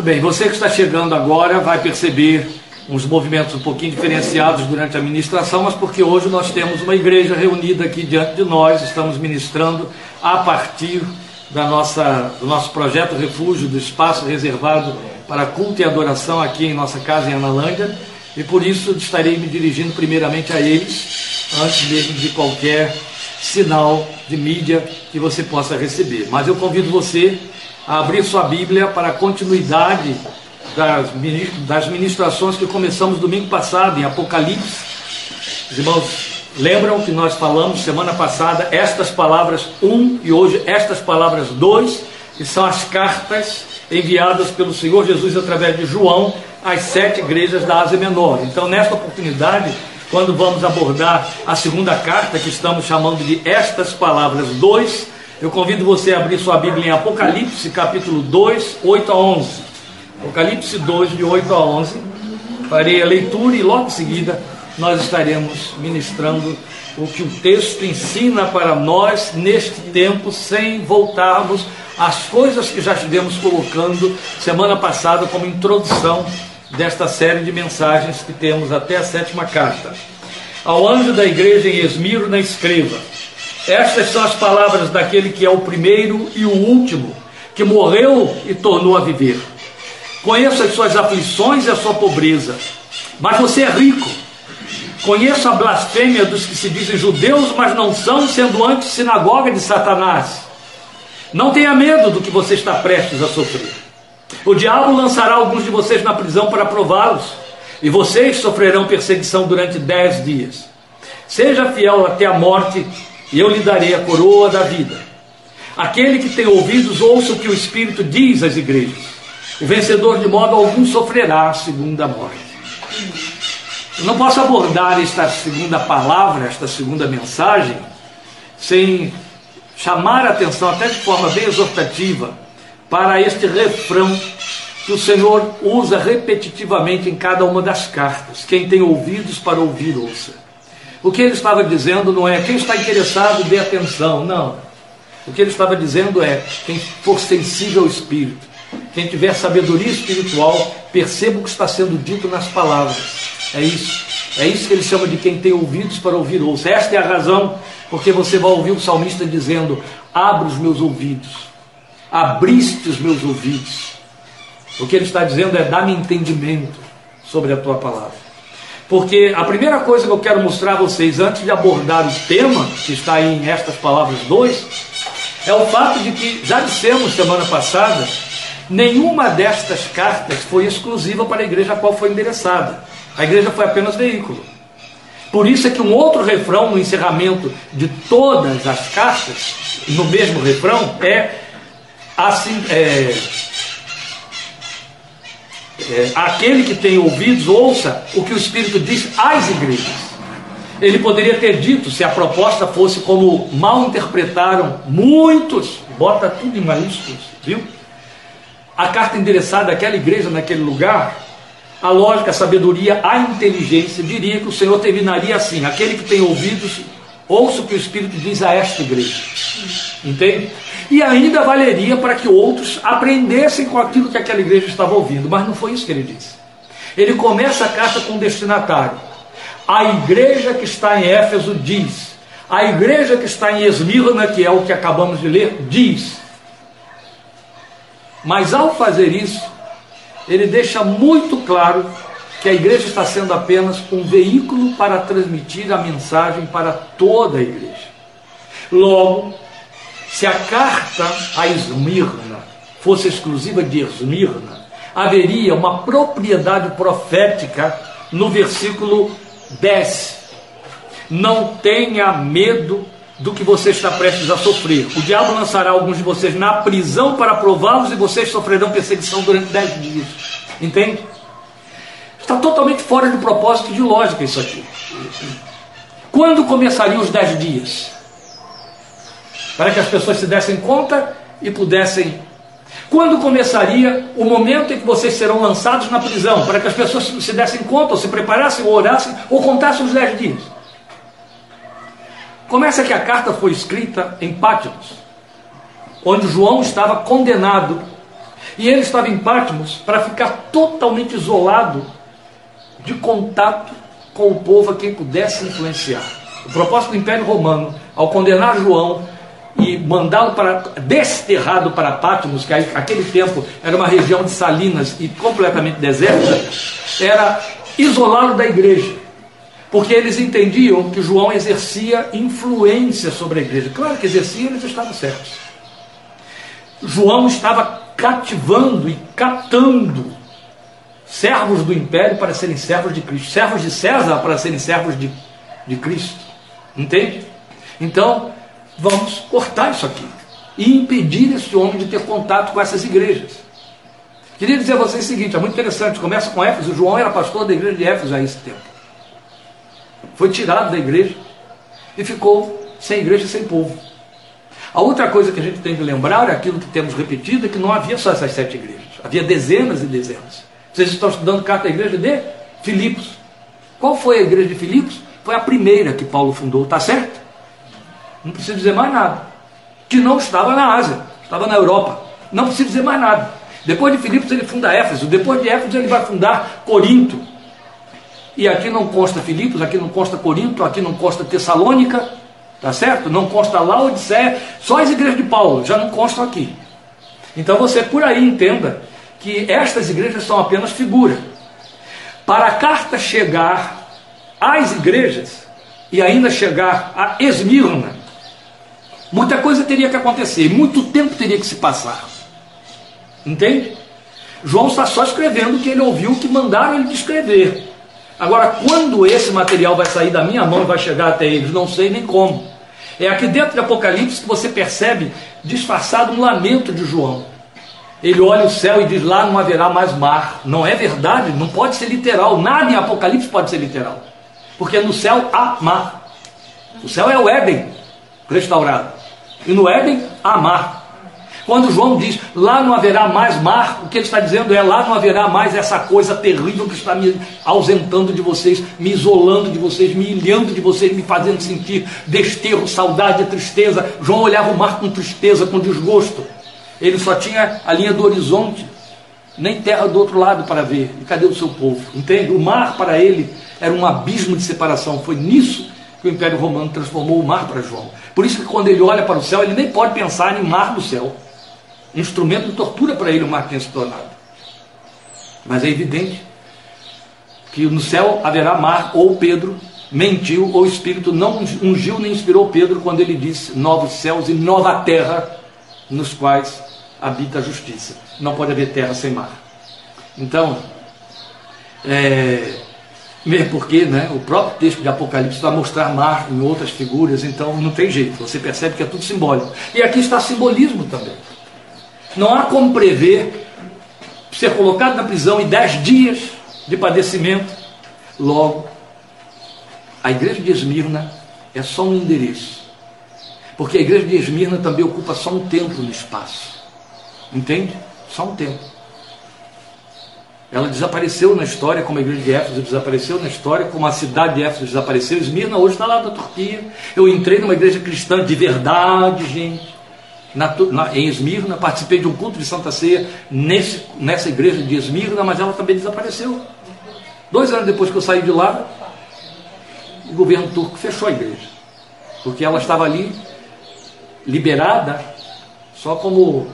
Muito bem, você que está chegando agora vai perceber uns movimentos um pouquinho diferenciados durante a ministração, mas porque hoje nós temos uma igreja reunida aqui diante de nós, estamos ministrando a partir da nossa, do nosso projeto Refúgio, do espaço reservado para culto e adoração aqui em nossa casa em Analândia, e por isso estarei me dirigindo primeiramente a eles, antes mesmo de qualquer sinal de mídia que você possa receber. Mas eu convido você a abrir sua Bíblia para a continuidade das ministrações que começamos domingo passado em Apocalipse. Os irmãos lembram que nós falamos semana passada estas palavras 1 e hoje estas palavras 2, que são as cartas enviadas pelo Senhor Jesus através de João às sete igrejas da Ásia Menor. Então, nesta oportunidade, quando vamos abordar a segunda carta, que estamos chamando de Estas Palavras 2, eu convido você a abrir sua Bíblia em Apocalipse, capítulo 2, 8 a 11. Apocalipse 2, de 8 a 11. Farei a leitura e logo em seguida nós estaremos ministrando o que o texto ensina para nós neste tempo, sem voltarmos às coisas que já estivemos colocando semana passada como introdução desta série de mensagens que temos até a sétima carta. Ao anjo da igreja em Esmirna, escreva: Estas são as palavras daquele que é o primeiro e o último, que morreu e tornou a viver. Conheço as suas aflições e a sua pobreza, mas você é rico. Conheço a blasfêmia dos que se dizem judeus, mas não são, sendo antes sinagoga de Satanás. Não tenha medo do que você está prestes a sofrer. O diabo lançará alguns de vocês na prisão para prová-los, e vocês sofrerão perseguição durante dez dias. Seja fiel até a morte, e eu lhe darei a coroa da vida. Aquele que tem ouvidos, ouça o que o Espírito diz às igrejas. O vencedor, de modo algum, sofrerá a segunda morte. Eu não posso abordar esta segunda palavra, esta segunda mensagem, sem chamar a atenção, até de forma bem exortativa, para este refrão que o Senhor usa repetitivamente em cada uma das cartas. Quem tem ouvidos para ouvir, ouça. O que ele estava dizendo não é quem está interessado, dê atenção, não. O que ele estava dizendo é quem for sensível ao Espírito, quem tiver sabedoria espiritual, perceba o que está sendo dito nas palavras. É isso. É isso que ele chama de quem tem ouvidos para ouvir, ouça. Esta é a razão porque você vai ouvir o salmista dizendo: Abra os meus ouvidos abriste os meus ouvidos. O que ele está dizendo é: dá-me entendimento sobre a tua palavra. Porque a primeira coisa que eu quero mostrar a vocês, antes de abordar o tema, que está em estas palavras 2, é o fato de que, já dissemos semana passada, nenhuma destas cartas foi exclusiva para a igreja a qual foi endereçada. A igreja foi apenas veículo. Por isso é que um outro refrão no encerramento de todas as cartas, no mesmo refrão, é assim, é, é, aquele que tem ouvidos, ouça o que o Espírito diz às igrejas. Ele poderia ter dito, se a proposta fosse como mal interpretaram muitos, bota tudo em maiúsculos, viu? A carta endereçada àquela igreja, naquele lugar, a lógica, a sabedoria, a inteligência diria que o Senhor terminaria assim: aquele que tem ouvidos, ouça o que o Espírito diz a esta igreja. Entende? E ainda valeria para que outros aprendessem com aquilo que aquela igreja estava ouvindo, mas não foi isso que ele disse. Ele começa a carta com o destinatário. A igreja que está em Éfeso diz, a igreja que está em Esmirna, que é o que acabamos de ler, diz. Mas ao fazer isso, ele deixa muito claro que a igreja está sendo apenas um veículo para transmitir a mensagem para toda a igreja. Logo, se a carta a Esmirna fosse exclusiva de Esmirna, haveria uma propriedade profética no versículo 10. Não tenha medo do que você está prestes a sofrer. O diabo lançará alguns de vocês na prisão para prová-los e vocês sofrerão perseguição durante dez dias. Entende? Está totalmente fora de propósito de lógica isso aqui. Quando começariam os dez dias? Para que as pessoas se dessem conta e pudessem. Quando começaria o momento em que vocês serão lançados na prisão, para que as pessoas se dessem conta, ou se preparassem, ou orassem, ou contassem os dez dias? Começa que a carta foi escrita em Pátimos, onde João estava condenado E ele estava em Patmos para ficar totalmente isolado de contato com o povo a quem pudesse influenciar. O propósito do Império Romano, ao condenar João e mandá-lo para desterrado para Patmos, que aquele tempo era uma região de salinas e completamente deserta, era isolá-lo da igreja. Porque eles entendiam que João exercia influência sobre a igreja. Claro que exercia, eles estavam certos. João estava cativando e catando servos do império para serem servos de Cristo, servos de César para serem servos de, de Cristo. Entende? Então, vamos cortar isso aqui e impedir esse homem de ter contato com essas igrejas. Queria dizer a vocês o seguinte: é muito interessante. Começa com Éfeso. João era pastor da igreja de Éfeso a esse tempo. Foi tirado da igreja e ficou sem igreja e sem povo. A outra coisa que a gente tem que lembrar é aquilo que temos repetido: é que não havia só essas sete igrejas, havia dezenas e dezenas. Vocês estão estudando carta da igreja de Filipos. Qual foi a igreja de Filipos? Foi a primeira que Paulo fundou, está certo? Não precisa dizer mais nada. Que não estava na Ásia, estava na Europa. Não precisa dizer mais nada. Depois de Filipos ele funda Éfeso. Depois de Éfeso ele vai fundar Corinto. E aqui não consta Filipos, aqui não consta Corinto, aqui não consta Tessalônica, tá certo? Não consta Laodiceia, só as igrejas de Paulo já não constam aqui. Então você por aí entenda que estas igrejas são apenas figura. Para a carta chegar às igrejas e ainda chegar a Esmirna, muita coisa teria que acontecer, muito tempo teria que se passar. Entende? João está só escrevendo que ele ouviu que mandaram ele escrever. Agora, quando esse material vai sair da minha mão e vai chegar até eles, não sei nem como. É aqui dentro de Apocalipse que você percebe disfarçado um lamento de João. Ele olha o céu e diz: lá não haverá mais mar. Não é verdade, não pode ser literal. Nada em Apocalipse pode ser literal. Porque no céu há mar. O céu é o Éden restaurado. E no Éden há mar. Quando João diz lá não haverá mais mar, o que ele está dizendo é lá não haverá mais essa coisa terrível que está me ausentando de vocês, me isolando de vocês, me ilhando de vocês, me fazendo sentir desterro, saudade, tristeza. João olhava o mar com tristeza, com desgosto. Ele só tinha a linha do horizonte, nem terra do outro lado para ver. E cadê o seu povo? Entende? O mar para ele era um abismo de separação. Foi nisso que o Império Romano transformou o mar para João. Por isso que quando ele olha para o céu, ele nem pode pensar em mar do céu. Instrumento de tortura para ele o mar tenha se tornado. Mas é evidente que no céu haverá mar, ou Pedro mentiu, ou o Espírito não ungiu nem inspirou Pedro quando ele disse novos céus e nova terra nos quais habita a justiça. Não pode haver terra sem mar. Então, é, mesmo porque né, o próprio texto de Apocalipse vai mostrar mar em outras figuras, então não tem jeito, você percebe que é tudo simbólico. E aqui está simbolismo também. Não há como prever ser colocado na prisão em dez dias de padecimento. Logo, a igreja de Esmirna é só um endereço. Porque a igreja de Esmirna também ocupa só um templo no espaço. Entende? Só um tempo. Ela desapareceu na história, como a igreja de Éfeso desapareceu na história, como a cidade de Éfeso desapareceu. Esmirna hoje está lá da Turquia. Eu entrei numa igreja cristã de verdade, gente. Na, na, em Esmirna, participei de um culto de Santa Ceia nesse, nessa igreja de Esmirna, mas ela também desapareceu. Dois anos depois que eu saí de lá, o governo turco fechou a igreja, porque ela estava ali liberada só como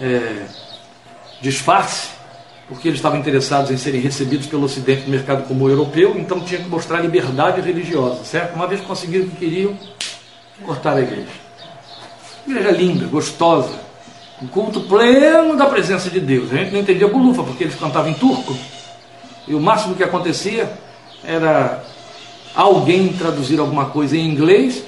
é, disfarce, porque eles estavam interessados em serem recebidos pelo Ocidente no mercado como europeu, então tinha que mostrar liberdade religiosa, certo? Uma vez conseguiram o que queriam, cortaram a igreja. Igreja linda, gostosa, um culto pleno da presença de Deus. A gente não entendia bulufa, porque eles cantavam em turco, e o máximo que acontecia era alguém traduzir alguma coisa em inglês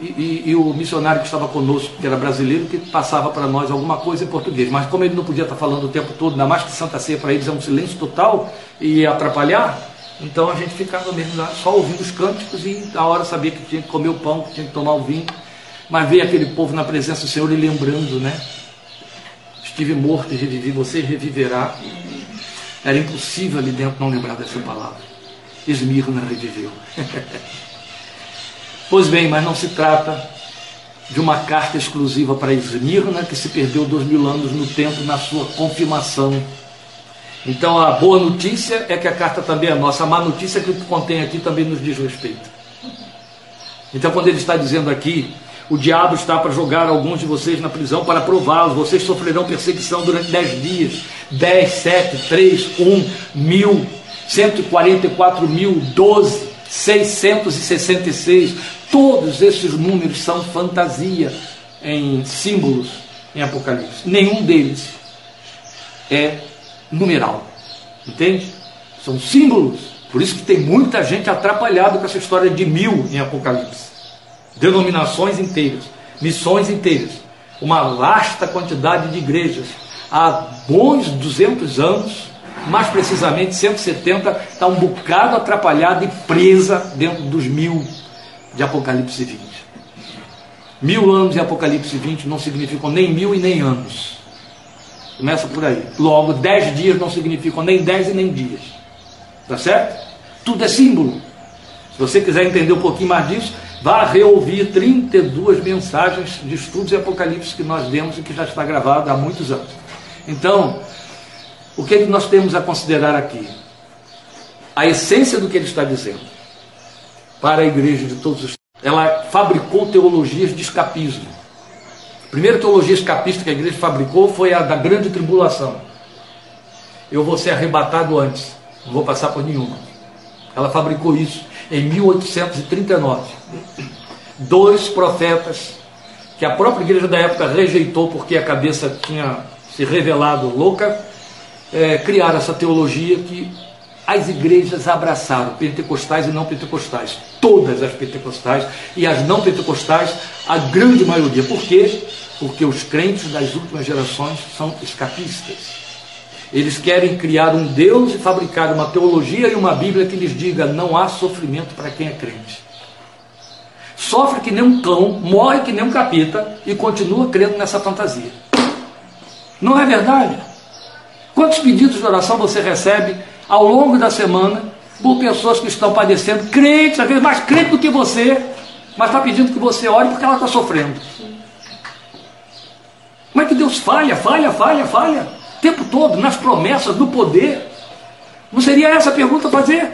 e, e, e, o missionário que estava conosco, que era brasileiro, que passava para nós alguma coisa em português. Mas como ele não podia estar falando o tempo todo, ainda mais que Santa Ceia para eles é um silêncio total e atrapalhar, então a gente ficava mesmo lá, só ouvindo os cânticos e a hora sabia que tinha que comer o pão, que tinha que tomar o vinho. Mas veio aquele povo na presença do Senhor e lembrando, né? Estive morto e revivi, você reviverá. Era impossível ali dentro não lembrar dessa palavra. Esmirna reviveu. Pois bem, mas não se trata de uma carta exclusiva para Esmirna né, que se perdeu dois mil anos no tempo na sua confirmação. Então a boa notícia é que a carta também é nossa, a má notícia é que o que contém aqui também nos diz respeito. Então quando ele está dizendo aqui, o diabo está para jogar alguns de vocês na prisão para prová-los, vocês sofrerão perseguição durante dez dias, dez, sete, três, um, mil, cento e quarenta e quatro mil, doze, 666, Todos esses números são fantasia em símbolos em Apocalipse. Nenhum deles é numeral. Entende? São símbolos. Por isso que tem muita gente atrapalhada com essa história de mil em Apocalipse. Denominações inteiras, missões inteiras, uma vasta quantidade de igrejas. Há bons 200 anos, mais precisamente 170, está um bocado atrapalhada e presa dentro dos mil de Apocalipse 20. Mil anos de Apocalipse 20 não significam nem mil e nem anos. Começa por aí. Logo, dez dias não significam nem dez e nem dias. Tá certo? Tudo é símbolo. Se você quiser entender um pouquinho mais disso, vá reouvir 32 mensagens de estudos de Apocalipse que nós demos e que já está gravado há muitos anos. Então, o que, é que nós temos a considerar aqui? A essência do que ele está dizendo para a igreja de todos os Ela fabricou teologias de escapismo. A primeira teologia escapista que a igreja fabricou foi a da grande tribulação. Eu vou ser arrebatado antes, não vou passar por nenhuma. Ela fabricou isso em 1839. Dois profetas que a própria igreja da época rejeitou porque a cabeça tinha se revelado louca, é, criaram essa teologia que as igrejas abraçaram, pentecostais e não pentecostais, todas as pentecostais e as não pentecostais, a grande maioria. Por quê? Porque os crentes das últimas gerações são escapistas. Eles querem criar um Deus e fabricar uma teologia e uma Bíblia que lhes diga: não há sofrimento para quem é crente. Sofre que nem um cão, morre que nem um capeta e continua crendo nessa fantasia. Não é verdade? Quantos pedidos de oração você recebe ao longo da semana por pessoas que estão padecendo, crentes, às vezes mais crentes do que você, mas está pedindo que você ore porque ela está sofrendo. Como é que Deus falha, falha, falha, falha, o tempo todo, nas promessas, no poder? Não seria essa a pergunta a fazer?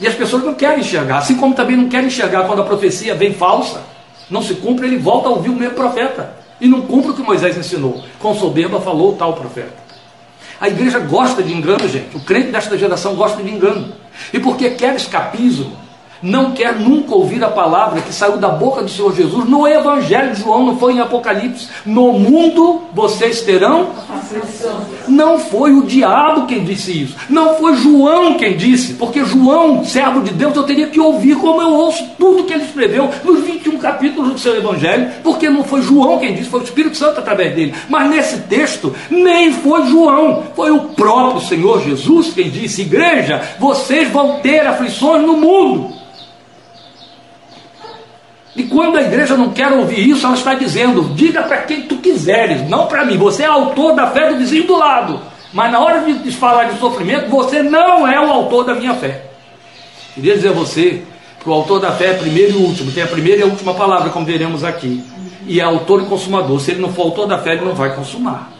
E as pessoas não querem enxergar, assim como também não querem enxergar quando a profecia vem falsa, não se cumpre, ele volta a ouvir o mesmo profeta e não cumpre o que Moisés ensinou. Com soberba falou tal profeta. A igreja gosta de engano, gente. O crente desta geração gosta de engano. E porque quer escapismo, não quer nunca ouvir a palavra que saiu da boca do Senhor Jesus no Evangelho de João, não foi em Apocalipse. No mundo vocês terão. Não foi o diabo quem disse isso. Não foi João quem disse. Porque João, servo de Deus, eu teria que ouvir como eu ouço tudo que ele escreveu nos 21 capítulos do seu Evangelho. Porque não foi João quem disse, foi o Espírito Santo através dele. Mas nesse texto, nem foi João, foi o próprio Senhor Jesus quem disse: Igreja, vocês vão ter aflições no mundo. E quando a igreja não quer ouvir isso, ela está dizendo: diga para quem tu quiseres, não para mim. Você é autor da fé do vizinho do lado. Mas na hora de falar de sofrimento, você não é o autor da minha fé. Queria dizer a você que o autor da fé é primeiro e último, tem a primeira e a última palavra, como veremos aqui. E é autor e consumador. Se ele não for autor da fé, ele não vai consumar.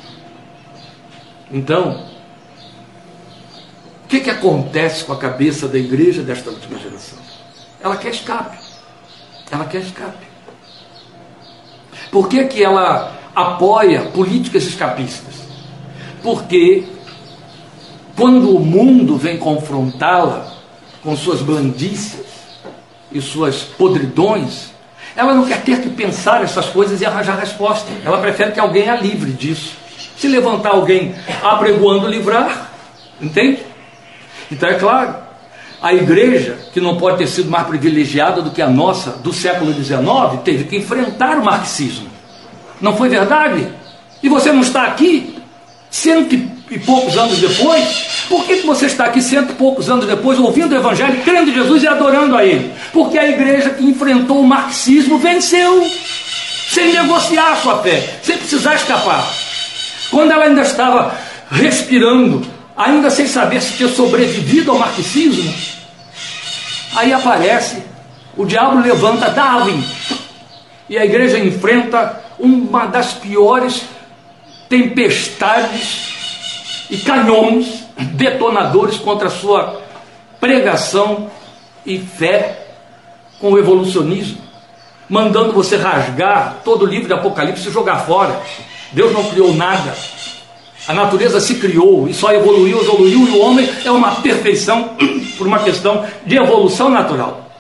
Então, o que, que acontece com a cabeça da igreja desta última geração? Ela quer escape. Ela quer escape. Por que, que ela apoia políticas escapistas? Porque quando o mundo vem confrontá-la com suas blandícias e suas podridões, ela não quer ter que pensar essas coisas e arranjar resposta. Ela prefere que alguém a livre disso. Se levantar alguém apregoando livrar, entende? Então é claro, a igreja, que não pode ter sido mais privilegiada do que a nossa do século XIX, teve que enfrentar o marxismo. Não foi verdade? E você não está aqui cento e poucos anos depois? Por que você está aqui cento e poucos anos depois, ouvindo o Evangelho, crendo em Jesus e adorando a Ele? Porque a igreja que enfrentou o marxismo venceu, sem negociar a sua fé, sem precisar escapar. Quando ela ainda estava respirando, ainda sem saber se tinha sobrevivido ao marxismo, Aí aparece, o diabo levanta Darwin. E a igreja enfrenta uma das piores tempestades e canhões detonadores contra a sua pregação e fé com o evolucionismo, mandando você rasgar todo o livro de Apocalipse e jogar fora. Deus não criou nada. A natureza se criou e só evoluiu, evoluiu, e o homem é uma perfeição por uma questão de evolução natural.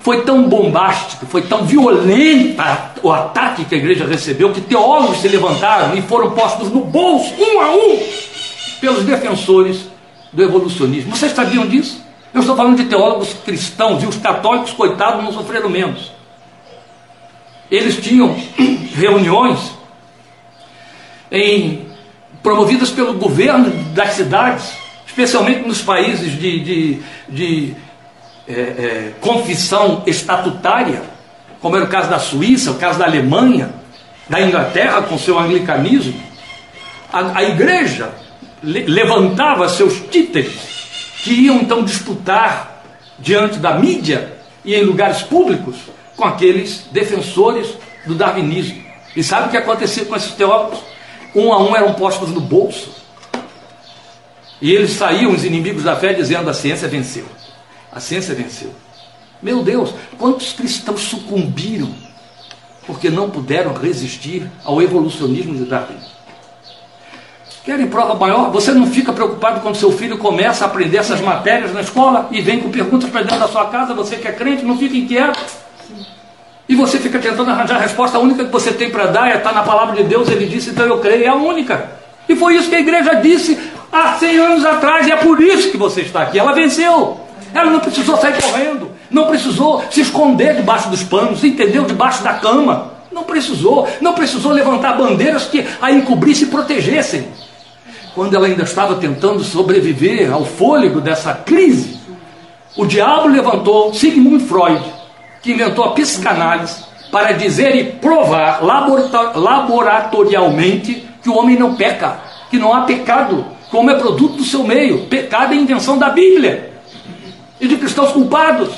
Foi tão bombástico, foi tão violenta o ataque que a igreja recebeu, que teólogos se levantaram e foram postos no bolso, um a um, pelos defensores do evolucionismo. Vocês sabiam disso? Eu estou falando de teólogos cristãos e os católicos, coitados, não sofreram menos. Eles tinham reuniões em, promovidas pelo governo das cidades, especialmente nos países de, de, de é, é, confissão estatutária, como era o caso da Suíça, o caso da Alemanha, da Inglaterra com seu anglicanismo. A, a igreja levantava seus títeres que iam então disputar diante da mídia e em lugares públicos com aqueles defensores do darwinismo. E sabe o que acontecia com esses teólogos? Um a um eram postos no bolso. E eles saíam, os inimigos da fé, dizendo: a ciência venceu. A ciência venceu. Meu Deus, quantos cristãos sucumbiram porque não puderam resistir ao evolucionismo de Darwin? Querem prova maior? Você não fica preocupado quando seu filho começa a aprender essas matérias na escola e vem com perguntas para dentro da sua casa, você que é crente, não fica inquieto. E você fica tentando arranjar a resposta, a única que você tem para dar é estar tá na palavra de Deus, ele disse, então eu creio, é a única. E foi isso que a igreja disse há 100 anos atrás, e é por isso que você está aqui. Ela venceu. Ela não precisou sair correndo, não precisou se esconder debaixo dos panos, entendeu? Debaixo da cama. Não precisou, não precisou levantar bandeiras que a encobrissem e protegessem quando ela ainda estava tentando sobreviver ao fôlego dessa crise, o diabo levantou Sigmund Freud, que inventou a psicanálise, para dizer e provar laboratorialmente que o homem não peca, que não há pecado, como é produto do seu meio. Pecado é invenção da Bíblia e de cristãos culpados.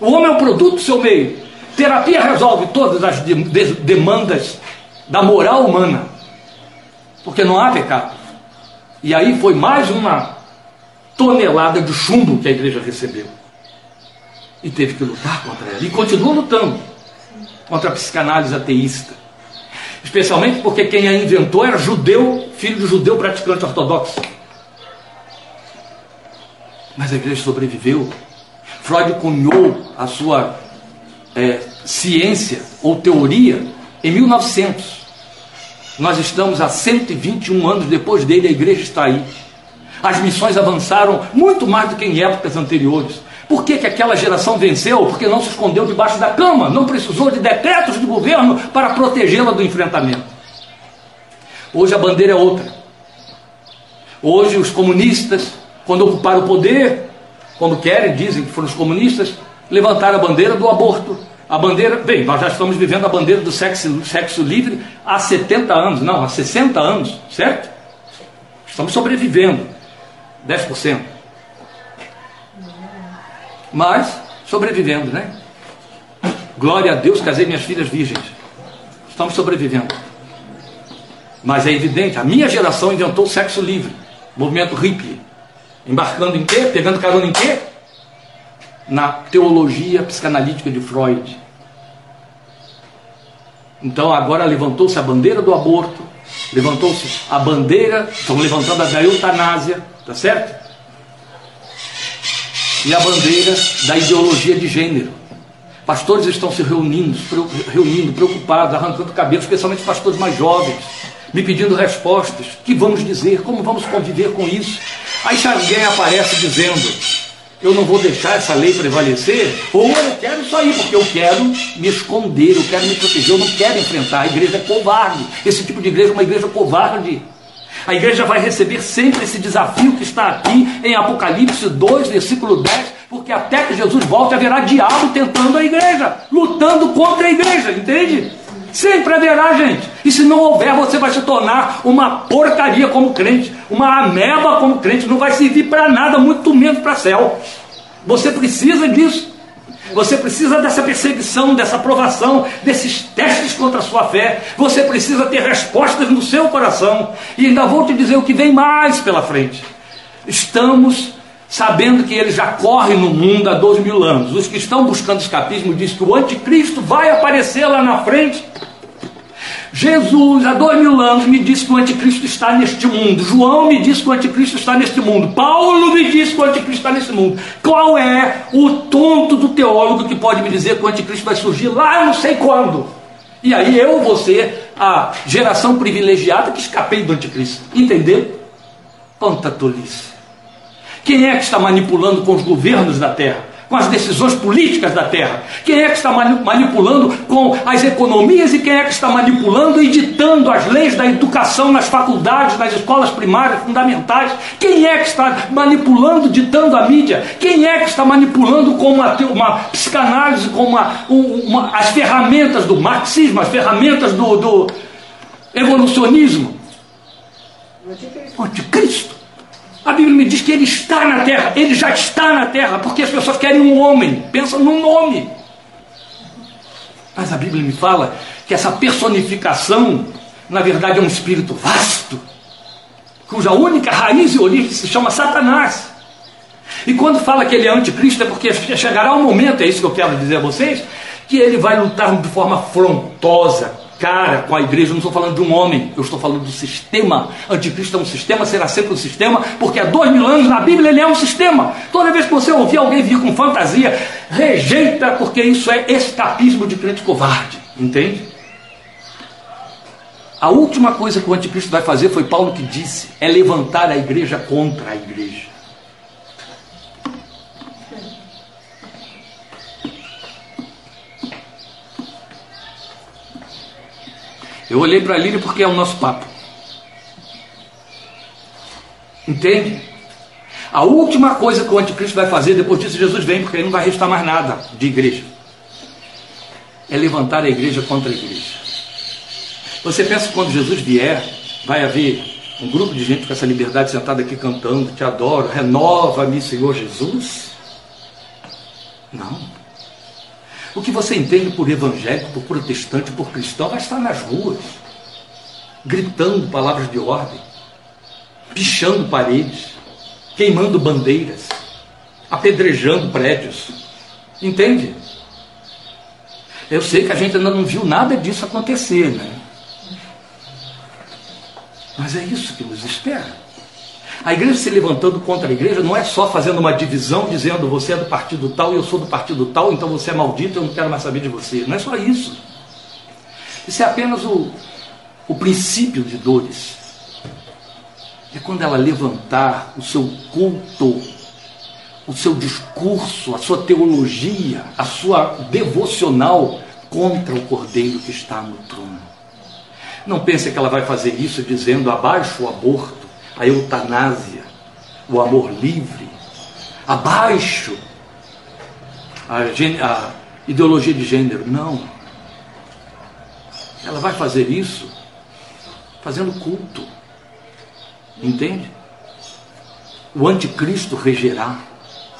O homem é o produto do seu meio. Terapia resolve todas as demandas da moral humana porque não há pecado. E aí foi mais uma tonelada de chumbo que a igreja recebeu. E teve que lutar contra ela. E continua lutando contra a psicanálise ateísta. Especialmente porque quem a inventou era judeu, filho de judeu praticante ortodoxo. Mas a igreja sobreviveu. Freud cunhou a sua é, ciência ou teoria em 1900. Nós estamos há 121 anos depois dele, a igreja está aí. As missões avançaram muito mais do que em épocas anteriores. Por que, que aquela geração venceu? Porque não se escondeu debaixo da cama, não precisou de decretos de governo para protegê-la do enfrentamento. Hoje a bandeira é outra. Hoje os comunistas, quando ocuparam o poder, quando querem, dizem que foram os comunistas, levantaram a bandeira do aborto, a bandeira, bem, nós já estamos vivendo a bandeira do sexo, sexo livre há 70 anos, não, há 60 anos, certo? Estamos sobrevivendo. 10%. Mas sobrevivendo, né? Glória a Deus, casei minhas filhas virgens. Estamos sobrevivendo. Mas é evidente, a minha geração inventou o sexo livre, movimento hippie. Embarcando em quê? Pegando carona em quê? na teologia psicanalítica de Freud. Então agora levantou-se a bandeira do aborto, levantou-se a bandeira, estão levantando a da eutanásia, tá certo? E a bandeira da ideologia de gênero. Pastores estão se reunindo, reunindo, preocupados, arrancando cabelo, especialmente pastores mais jovens, me pedindo respostas. Que vamos dizer? Como vamos conviver com isso? Aí alguém aparece dizendo: eu não vou deixar essa lei prevalecer, ou eu quero isso porque eu quero me esconder, eu quero me proteger, eu não quero enfrentar. A igreja é covarde. Esse tipo de igreja é uma igreja covarde. A igreja vai receber sempre esse desafio que está aqui em Apocalipse 2, versículo 10, porque até que Jesus volte haverá diabo tentando a igreja, lutando contra a igreja, entende? Sempre haverá, gente. E se não houver, você vai se tornar uma porcaria como crente, uma ameba como crente, não vai servir para nada, muito menos para céu. Você precisa disso. Você precisa dessa perseguição, dessa aprovação, desses testes contra a sua fé. Você precisa ter respostas no seu coração. E ainda vou te dizer o que vem mais pela frente. Estamos sabendo que ele já corre no mundo há dois mil anos. Os que estão buscando escapismo dizem que o anticristo vai aparecer lá na frente Jesus, há dois mil anos, me disse que o anticristo está neste mundo. João me disse que o anticristo está neste mundo. Paulo me disse que o anticristo está neste mundo. Qual é o tonto do teólogo que pode me dizer que o anticristo vai surgir lá não sei quando? E aí eu vou ser a geração privilegiada que escapei do anticristo. Entendeu? Quanta tolice. Quem é que está manipulando com os governos da terra? Com as decisões políticas da terra? Quem é que está manipulando com as economias e quem é que está manipulando e ditando as leis da educação nas faculdades, nas escolas primárias, fundamentais? Quem é que está manipulando, ditando a mídia? Quem é que está manipulando com uma, uma psicanálise, com uma, uma, as ferramentas do marxismo, as ferramentas do, do evolucionismo? O anticristo. A Bíblia me diz que ele está na terra, ele já está na terra, porque as pessoas querem um homem, pensam num nome. Mas a Bíblia me fala que essa personificação, na verdade, é um espírito vasto, cuja única raiz e origem se chama Satanás. E quando fala que ele é anticristo, é porque chegará um momento, é isso que eu quero dizer a vocês, que ele vai lutar de forma frontosa cara com a igreja, eu não estou falando de um homem, eu estou falando do sistema. Anticristo é um sistema, será sempre um sistema, porque há dois mil anos na Bíblia ele é um sistema. Toda vez que você ouvir alguém vir com fantasia, rejeita, porque isso é escapismo de crente covarde, entende? A última coisa que o anticristo vai fazer, foi Paulo que disse, é levantar a igreja contra a igreja. Eu olhei para a porque é o nosso papo. Entende? A última coisa que o anticristo vai fazer, depois disso Jesus vem, porque aí não vai restar mais nada de igreja. É levantar a igreja contra a igreja. Você pensa que quando Jesus vier, vai haver um grupo de gente com essa liberdade sentada aqui cantando, te adoro, renova-me, Senhor Jesus? Não. O que você entende por evangélico, por protestante, por cristão, vai estar nas ruas, gritando palavras de ordem, pichando paredes, queimando bandeiras, apedrejando prédios. Entende? Eu sei que a gente ainda não viu nada disso acontecer, né? Mas é isso que nos espera. A igreja se levantando contra a igreja não é só fazendo uma divisão, dizendo você é do partido tal e eu sou do partido tal, então você é maldito, eu não quero mais saber de você. Não é só isso. Isso é apenas o, o princípio de dores. É quando ela levantar o seu culto, o seu discurso, a sua teologia, a sua devocional contra o cordeiro que está no trono. Não pense que ela vai fazer isso dizendo abaixo o aborto a eutanásia, o amor livre, abaixo a, a ideologia de gênero. Não. Ela vai fazer isso fazendo culto. Entende? O anticristo regerá.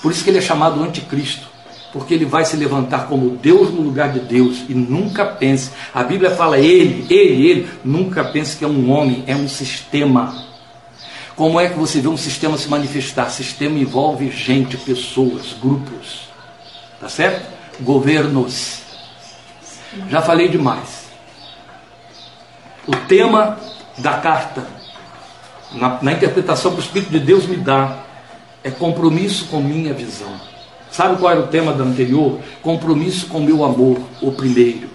Por isso que ele é chamado anticristo. Porque ele vai se levantar como Deus no lugar de Deus. E nunca pense. A Bíblia fala ele, ele, ele. Nunca pense que é um homem, é um sistema. Como é que você vê um sistema se manifestar? Sistema envolve gente, pessoas, grupos. Tá certo? Governos. Já falei demais. O tema da carta, na, na interpretação que o Espírito de Deus me dá, é compromisso com minha visão. Sabe qual era o tema da anterior? Compromisso com meu amor, o primeiro.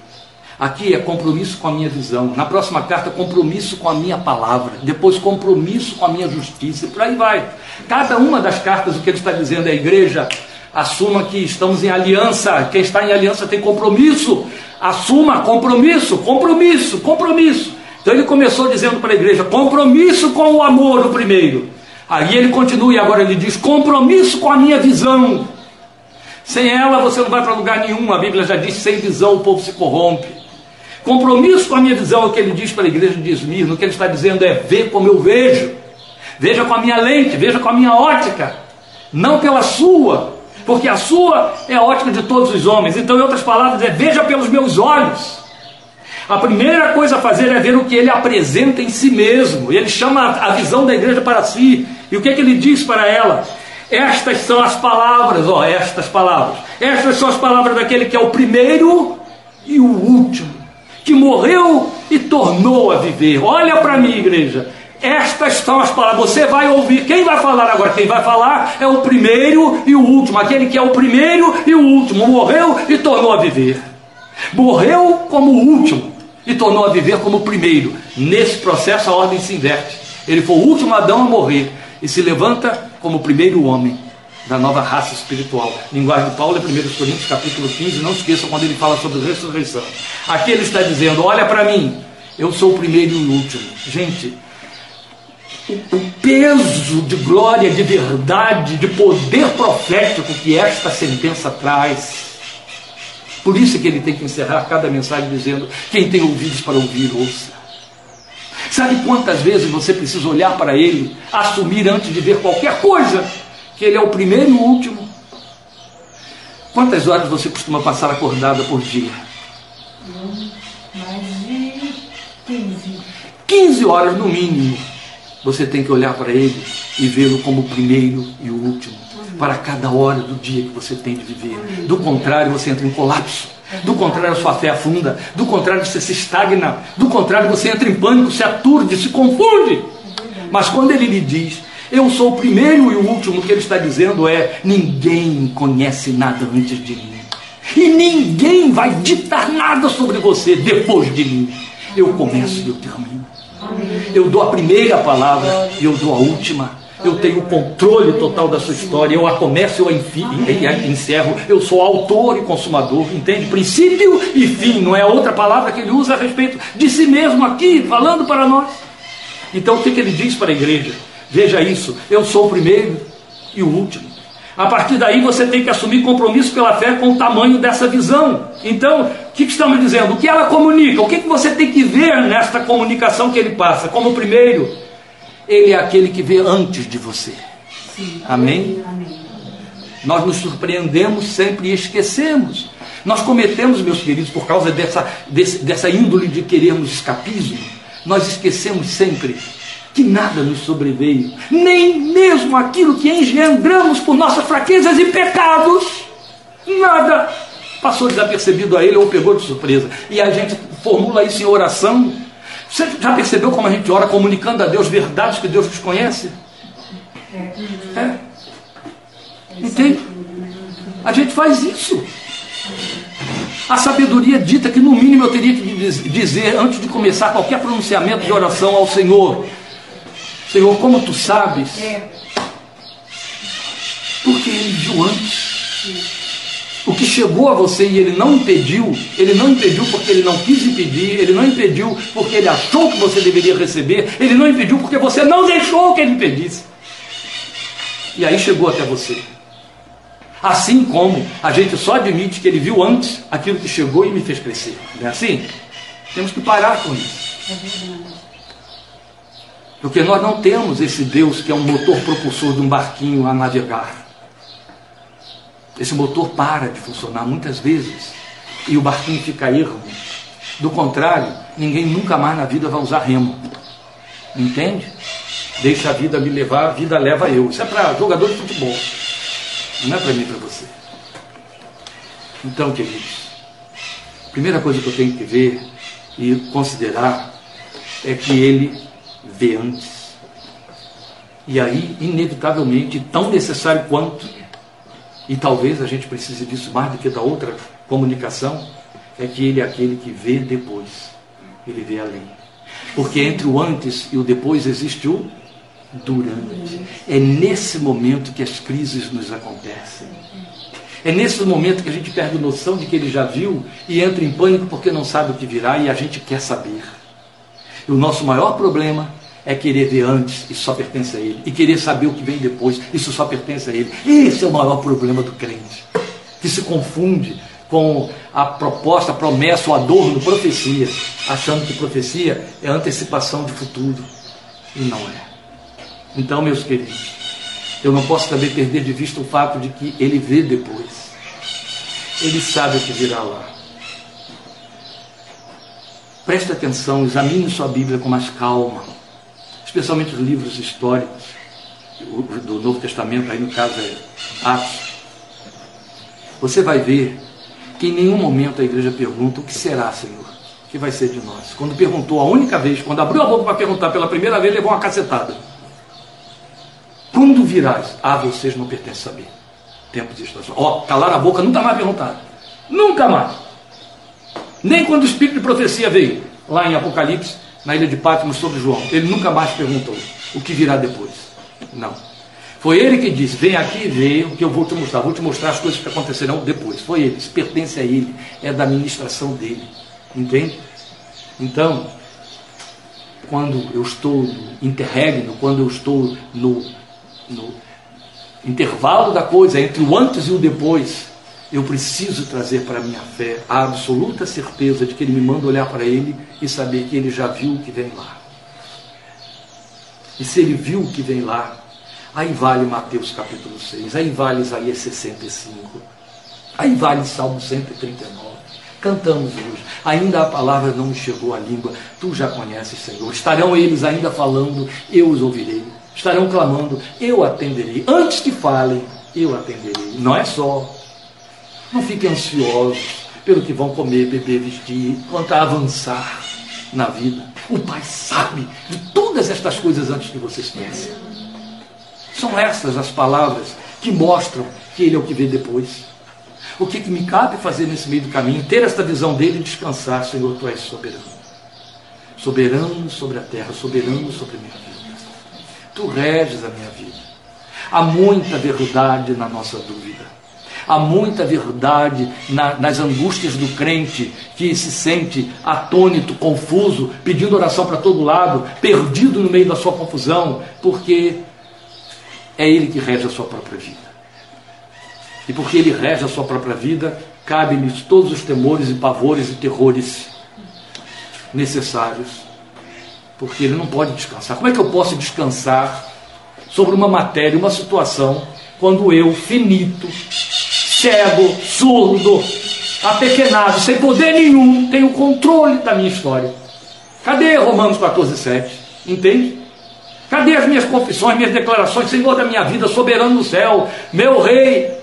Aqui é compromisso com a minha visão. Na próxima carta, compromisso com a minha palavra. Depois, compromisso com a minha justiça. E por aí vai. Cada uma das cartas, o que ele está dizendo é: a igreja, assuma que estamos em aliança. Quem está em aliança tem compromisso. Assuma compromisso, compromisso, compromisso. Então ele começou dizendo para a igreja: compromisso com o amor, o primeiro. Aí ele continua e agora ele diz: compromisso com a minha visão. Sem ela você não vai para lugar nenhum. A Bíblia já diz: sem visão o povo se corrompe. Compromisso com a minha visão o que ele diz para a igreja de Esmirna. O que ele está dizendo é ver como eu vejo. Veja com a minha lente, veja com a minha ótica. Não pela sua. porque a sua é a ótica de todos os homens. Então, em outras palavras, é veja pelos meus olhos. A primeira coisa a fazer é ver o que ele apresenta em si mesmo. Ele chama a visão da igreja para si. E o que, é que ele diz para ela? Estas são as palavras, ó, estas palavras. Estas são as palavras daquele que é o primeiro e o último, que morreu e tornou a viver. Olha para mim, igreja. Estas são as palavras. Você vai ouvir. Quem vai falar agora? Quem vai falar é o primeiro e o último. Aquele que é o primeiro e o último. Morreu e tornou a viver. Morreu como o último e tornou a viver como o primeiro. Nesse processo a ordem se inverte. Ele foi o último Adão a morrer e se levanta como o primeiro homem da nova raça espiritual. Linguagem de Paulo é 1 Coríntios capítulo 15, não esqueçam quando ele fala sobre ressurreição. Aqui ele está dizendo: olha para mim, eu sou o primeiro e o último. Gente, o peso de glória, de verdade, de poder profético que esta sentença traz. Por isso que ele tem que encerrar cada mensagem dizendo: quem tem ouvidos para ouvir, ouça. Sabe quantas vezes você precisa olhar para ele, assumir antes de ver qualquer coisa, que ele é o primeiro e o último? Quantas horas você costuma passar acordada por dia? Mais de 15. 15 horas no mínimo. Você tem que olhar para ele e vê-lo como o primeiro e o último, para cada hora do dia que você tem de viver. Do contrário, você entra em colapso. Do contrário, sua fé afunda. Do contrário, você se estagna. Do contrário, você entra em pânico, se aturde, se confunde. Mas quando ele lhe diz, eu sou o primeiro e o último, o que ele está dizendo é: ninguém conhece nada antes de mim. E ninguém vai ditar nada sobre você depois de mim. Eu começo e eu termino. Eu dou a primeira palavra e eu dou a última. Eu tenho o controle total da sua história. Eu a começo, eu a, enfi, e a encerro. Eu sou autor e consumador. Entende? Princípio e fim. Não é outra palavra que ele usa a respeito de si mesmo aqui, falando para nós. Então o que, que ele diz para a igreja? Veja isso. Eu sou o primeiro e o último. A partir daí você tem que assumir compromisso pela fé com o tamanho dessa visão. Então, o que, que estamos dizendo? O que ela comunica? O que, que você tem que ver nesta comunicação que ele passa? Como primeiro, ele é aquele que vê antes de você. Sim. Amém? Amém. Nós nos surpreendemos sempre e esquecemos. Nós cometemos, meus queridos, por causa dessa, desse, dessa índole de querermos escapismo, nós esquecemos sempre que nada nos sobreveio, nem mesmo aquilo que engendramos por nossas fraquezas e pecados, nada passou desapercebido a ele ou pegou de surpresa. E a gente formula isso em oração. Você já percebeu como a gente ora comunicando a Deus verdades que Deus desconhece? É. Entende? A gente faz isso. A sabedoria dita que no mínimo eu teria que dizer antes de começar qualquer pronunciamento de oração ao Senhor. Senhor, como tu sabes? É. Porque ele viu antes. O que chegou a você e ele não impediu, ele não impediu porque ele não quis impedir, ele não impediu porque ele achou que você deveria receber, ele não impediu porque você não deixou que ele impedisse. E aí chegou até você. Assim como a gente só admite que ele viu antes aquilo que chegou e me fez crescer. Não é assim? Temos que parar com isso. É verdade. Porque nós não temos esse Deus que é um motor propulsor de um barquinho a navegar. Esse motor para de funcionar muitas vezes e o barquinho fica ermo. Do contrário, ninguém nunca mais na vida vai usar remo. Entende? Deixa a vida me levar, a vida leva eu. Isso é para jogador de futebol. Não é para mim, é para você. Então, queridos, primeira coisa que eu tenho que ver e considerar é que ele vê antes. E aí, inevitavelmente, tão necessário quanto, e talvez a gente precise disso mais do que da outra comunicação, é que ele é aquele que vê depois. Ele vê além. Porque entre o antes e o depois existe o durante. É nesse momento que as crises nos acontecem. É nesse momento que a gente perde noção de que ele já viu e entra em pânico porque não sabe o que virá e a gente quer saber. O nosso maior problema é querer ver antes, isso só pertence a ele. E querer saber o que vem depois, isso só pertence a ele. Esse é o maior problema do crente, que se confunde com a proposta, a promessa, o adorno, profecia, achando que profecia é antecipação de futuro. E não é. Então, meus queridos, eu não posso também perder de vista o fato de que ele vê depois. Ele sabe o que virá lá. Preste atenção, examine sua Bíblia com mais calma, especialmente os livros históricos do Novo Testamento, aí no caso é Atos. Você vai ver que em nenhum momento a igreja pergunta o que será, Senhor, o que vai ser de nós. Quando perguntou a única vez, quando abriu a boca para perguntar pela primeira vez, levou uma cacetada. Quando virás? Ah, vocês não pertencem a saber. Tempos e estações. Ó, calar a boca, nunca mais perguntaram. Nunca mais. Nem quando o espírito de profecia veio, lá em Apocalipse, na ilha de Patmos, sobre João. Ele nunca mais perguntou o que virá depois. Não. Foi ele que disse: Vem aqui e vê o que eu vou te mostrar. Vou te mostrar as coisas que acontecerão depois. Foi ele. Isso pertence a ele. É da administração dele. Entende? Então, quando eu estou no interregno, quando eu estou no, no intervalo da coisa, entre o antes e o depois, eu preciso trazer para a minha fé a absoluta certeza de que ele me manda olhar para ele e saber que ele já viu o que vem lá. E se ele viu o que vem lá, aí vale Mateus capítulo 6, aí vale Isaías 65, aí vale Salmo 139. Cantamos hoje, ainda a palavra não chegou à língua, tu já conheces, Senhor. Estarão eles ainda falando, eu os ouvirei. Estarão clamando, eu atenderei. Antes que falem, eu atenderei. Não é só não fiquem ansiosos pelo que vão comer, beber, vestir, quanto a avançar na vida. O Pai sabe de todas estas coisas antes que vocês pensem. São essas as palavras que mostram que Ele é o que vê depois. O que, que me cabe fazer nesse meio do caminho? Ter esta visão dele e descansar, Senhor, Tu és soberano. Soberano sobre a terra, soberano sobre a minha vida. Tu reges a minha vida. Há muita verdade na nossa dúvida. Há muita verdade na, nas angústias do crente que se sente atônito, confuso, pedindo oração para todo lado, perdido no meio da sua confusão, porque é ele que rege a sua própria vida. E porque ele rege a sua própria vida, cabe-lhes todos os temores e pavores e terrores necessários, porque ele não pode descansar. Como é que eu posso descansar sobre uma matéria, uma situação, quando eu, finito, cego, surdo, apequenado, sem poder nenhum, tem o controle da minha história. Cadê Romanos 14, 7? Entende? Cadê as minhas confissões, minhas declarações, Senhor da minha vida, soberano no céu, meu rei?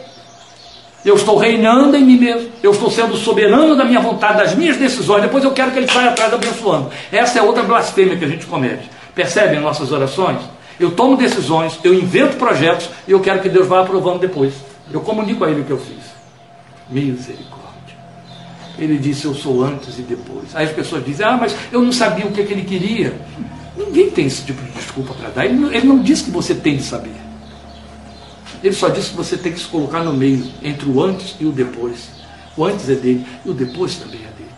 Eu estou reinando em mim mesmo, eu estou sendo soberano da minha vontade, das minhas decisões, depois eu quero que ele saia atrás abençoando. Essa é outra blasfêmia que a gente comete. Percebem nossas orações? Eu tomo decisões, eu invento projetos e eu quero que Deus vá aprovando depois. Eu comunico a ele o que eu fiz. Misericórdia. Ele disse: Eu sou antes e depois. Aí as pessoas dizem: Ah, mas eu não sabia o que, é que ele queria. Ninguém tem esse tipo de desculpa para dar. Ele não, ele não disse que você tem de saber. Ele só disse que você tem que se colocar no meio, entre o antes e o depois. O antes é dele e o depois também é dele.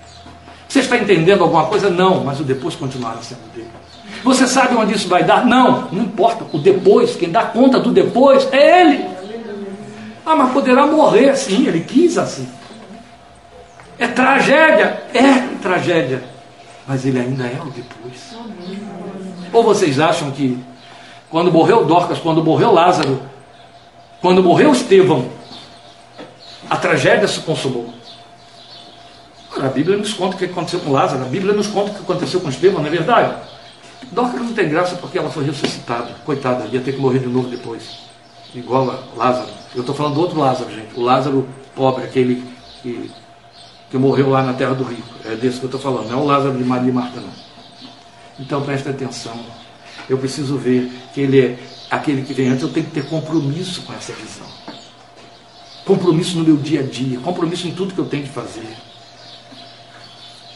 Você está entendendo alguma coisa? Não, mas o depois continuará sendo dele. Você sabe onde isso vai dar? Não, não importa. O depois, quem dá conta do depois é ele. Ah, mas poderá morrer sim, ele quis assim. É tragédia? É tragédia. Mas ele ainda é o depois. Ou vocês acham que quando morreu Dorcas, quando morreu Lázaro, quando morreu Estevão, a tragédia se consumou? A Bíblia nos conta o que aconteceu com Lázaro, a Bíblia nos conta o que aconteceu com Estevão, não é verdade? Dorcas não tem graça porque ela foi ressuscitada. Coitada, ia ter que morrer de novo depois igual a Lázaro. Eu estou falando do outro Lázaro, gente. O Lázaro pobre, aquele que, que morreu lá na terra do rico. É desse que eu estou falando. Não é o Lázaro de Maria e Marta, não. Então preste atenção. Eu preciso ver que ele é aquele que vem antes. Eu tenho que ter compromisso com essa visão. Compromisso no meu dia a dia. Compromisso em tudo que eu tenho de fazer.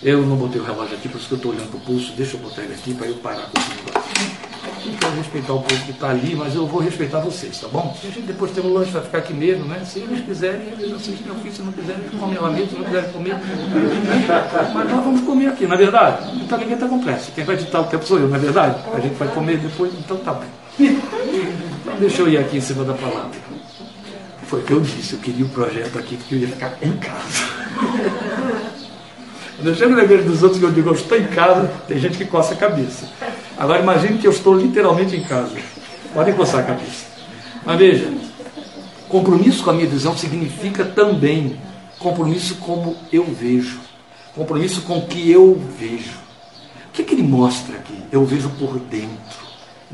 Eu não botei o relógio aqui, por isso que eu estou olhando para o pulso. Deixa eu botar ele aqui para eu parar com esse negócio. Não quero respeitar o povo que está ali, mas eu vou respeitar vocês, tá bom? A gente depois tem um lanche, vai ficar aqui mesmo, né? Se eles quiserem, eles assistem meu filho, se não quiserem, eles comem lá mesmo, se não quiserem comer. Mas nós vamos comer aqui, não é verdade? Então ninguém está com pressa. Quem vai ditar o tempo sou eu, não é verdade? A gente vai comer depois, então tá bom. Então deixa eu ir aqui em cima da palavra. Foi o que eu disse, eu queria o um projeto aqui, porque eu ia ficar em casa. Quando eu chego na igreja dos outros e eu digo, eu estou em casa, tem gente que coça a cabeça. Agora imagine que eu estou literalmente em casa. Podem coçar a cabeça. Mas veja, compromisso com a minha visão significa também compromisso como eu vejo, compromisso com o que eu vejo. O que, que ele mostra aqui? Eu vejo por dentro,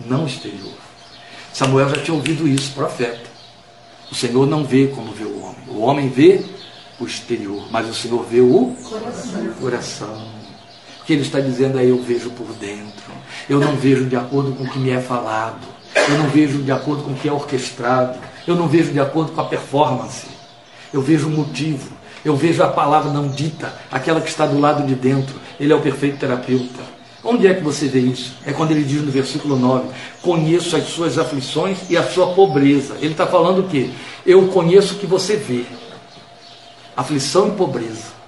não exterior. Samuel já tinha ouvido isso, profeta. O Senhor não vê como vê o homem. O homem vê o exterior, mas o Senhor vê o coração. coração. O que ele está dizendo é: eu vejo por dentro. Eu não vejo de acordo com o que me é falado. Eu não vejo de acordo com o que é orquestrado. Eu não vejo de acordo com a performance. Eu vejo o motivo. Eu vejo a palavra não dita, aquela que está do lado de dentro. Ele é o perfeito terapeuta. Onde é que você vê isso? É quando ele diz no versículo 9: Conheço as suas aflições e a sua pobreza. Ele está falando o quê? Eu conheço o que você vê aflição e pobreza.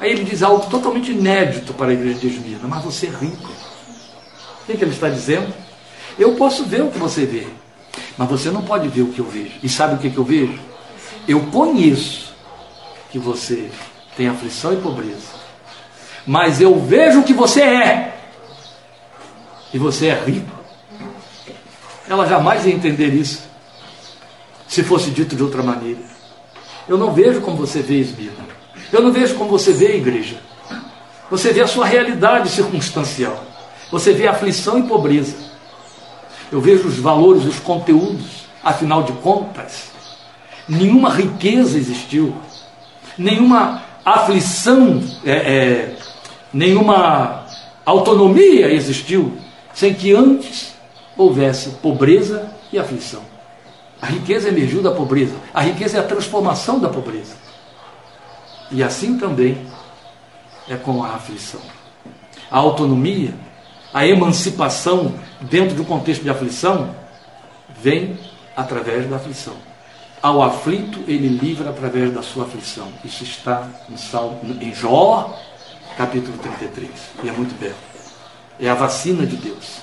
Aí ele diz algo totalmente inédito para a igreja de Esmirna, mas você é rico. O que, que ele está dizendo? Eu posso ver o que você vê, mas você não pode ver o que eu vejo. E sabe o que, que eu vejo? Eu conheço que você tem aflição e pobreza, mas eu vejo o que você é, e você é rico. Ela jamais ia entender isso, se fosse dito de outra maneira. Eu não vejo como você vê, Esmirna. Eu não vejo como você vê a igreja. Você vê a sua realidade circunstancial. Você vê aflição e pobreza. Eu vejo os valores, os conteúdos. Afinal de contas, nenhuma riqueza existiu, nenhuma aflição, é, é, nenhuma autonomia existiu, sem que antes houvesse pobreza e aflição. A riqueza emergiu da pobreza. A riqueza é a transformação da pobreza. E assim também é com a aflição. A autonomia, a emancipação dentro do contexto de aflição, vem através da aflição. Ao aflito, ele livra através da sua aflição. Isso está em, Salmo, em Jó, capítulo 33. E é muito belo. É a vacina de Deus.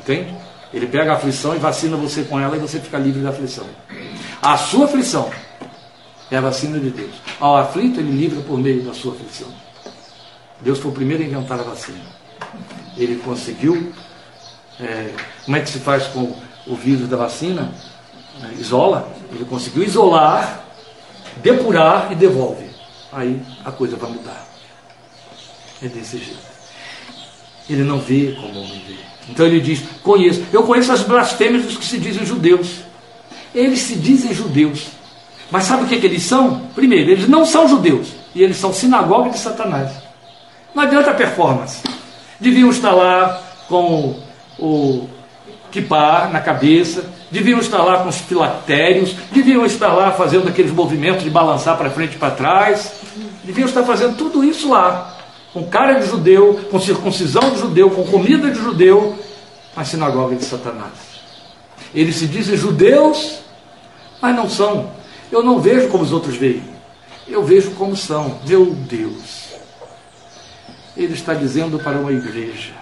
Entende? Ele pega a aflição e vacina você com ela e você fica livre da aflição. A sua aflição é a vacina de Deus. Ao aflito, ele livra por meio da sua aflição. Deus foi o primeiro a inventar a vacina. Ele conseguiu. É, como é que se faz com o vírus da vacina? É, isola. Ele conseguiu isolar, depurar e devolve. Aí a coisa vai mudar. É desse jeito. Ele não vê como o homem vê. Então ele diz: Conheço. Eu conheço as blasfêmias dos que se dizem judeus. Eles se dizem judeus. Mas sabe o que, que eles são? Primeiro, eles não são judeus. E eles são sinagoga de Satanás. Não adianta performance. Deviam estar lá com o kippah na cabeça, deviam estar lá com os filactérios, deviam estar lá fazendo aqueles movimentos de balançar para frente e para trás, deviam estar fazendo tudo isso lá com cara de judeu, com circuncisão de judeu, com comida de judeu, mas sinagoga de Satanás. Eles se dizem judeus, mas não são. Eu não vejo como os outros veem. Eu vejo como são. Meu Deus. Ele está dizendo para uma igreja: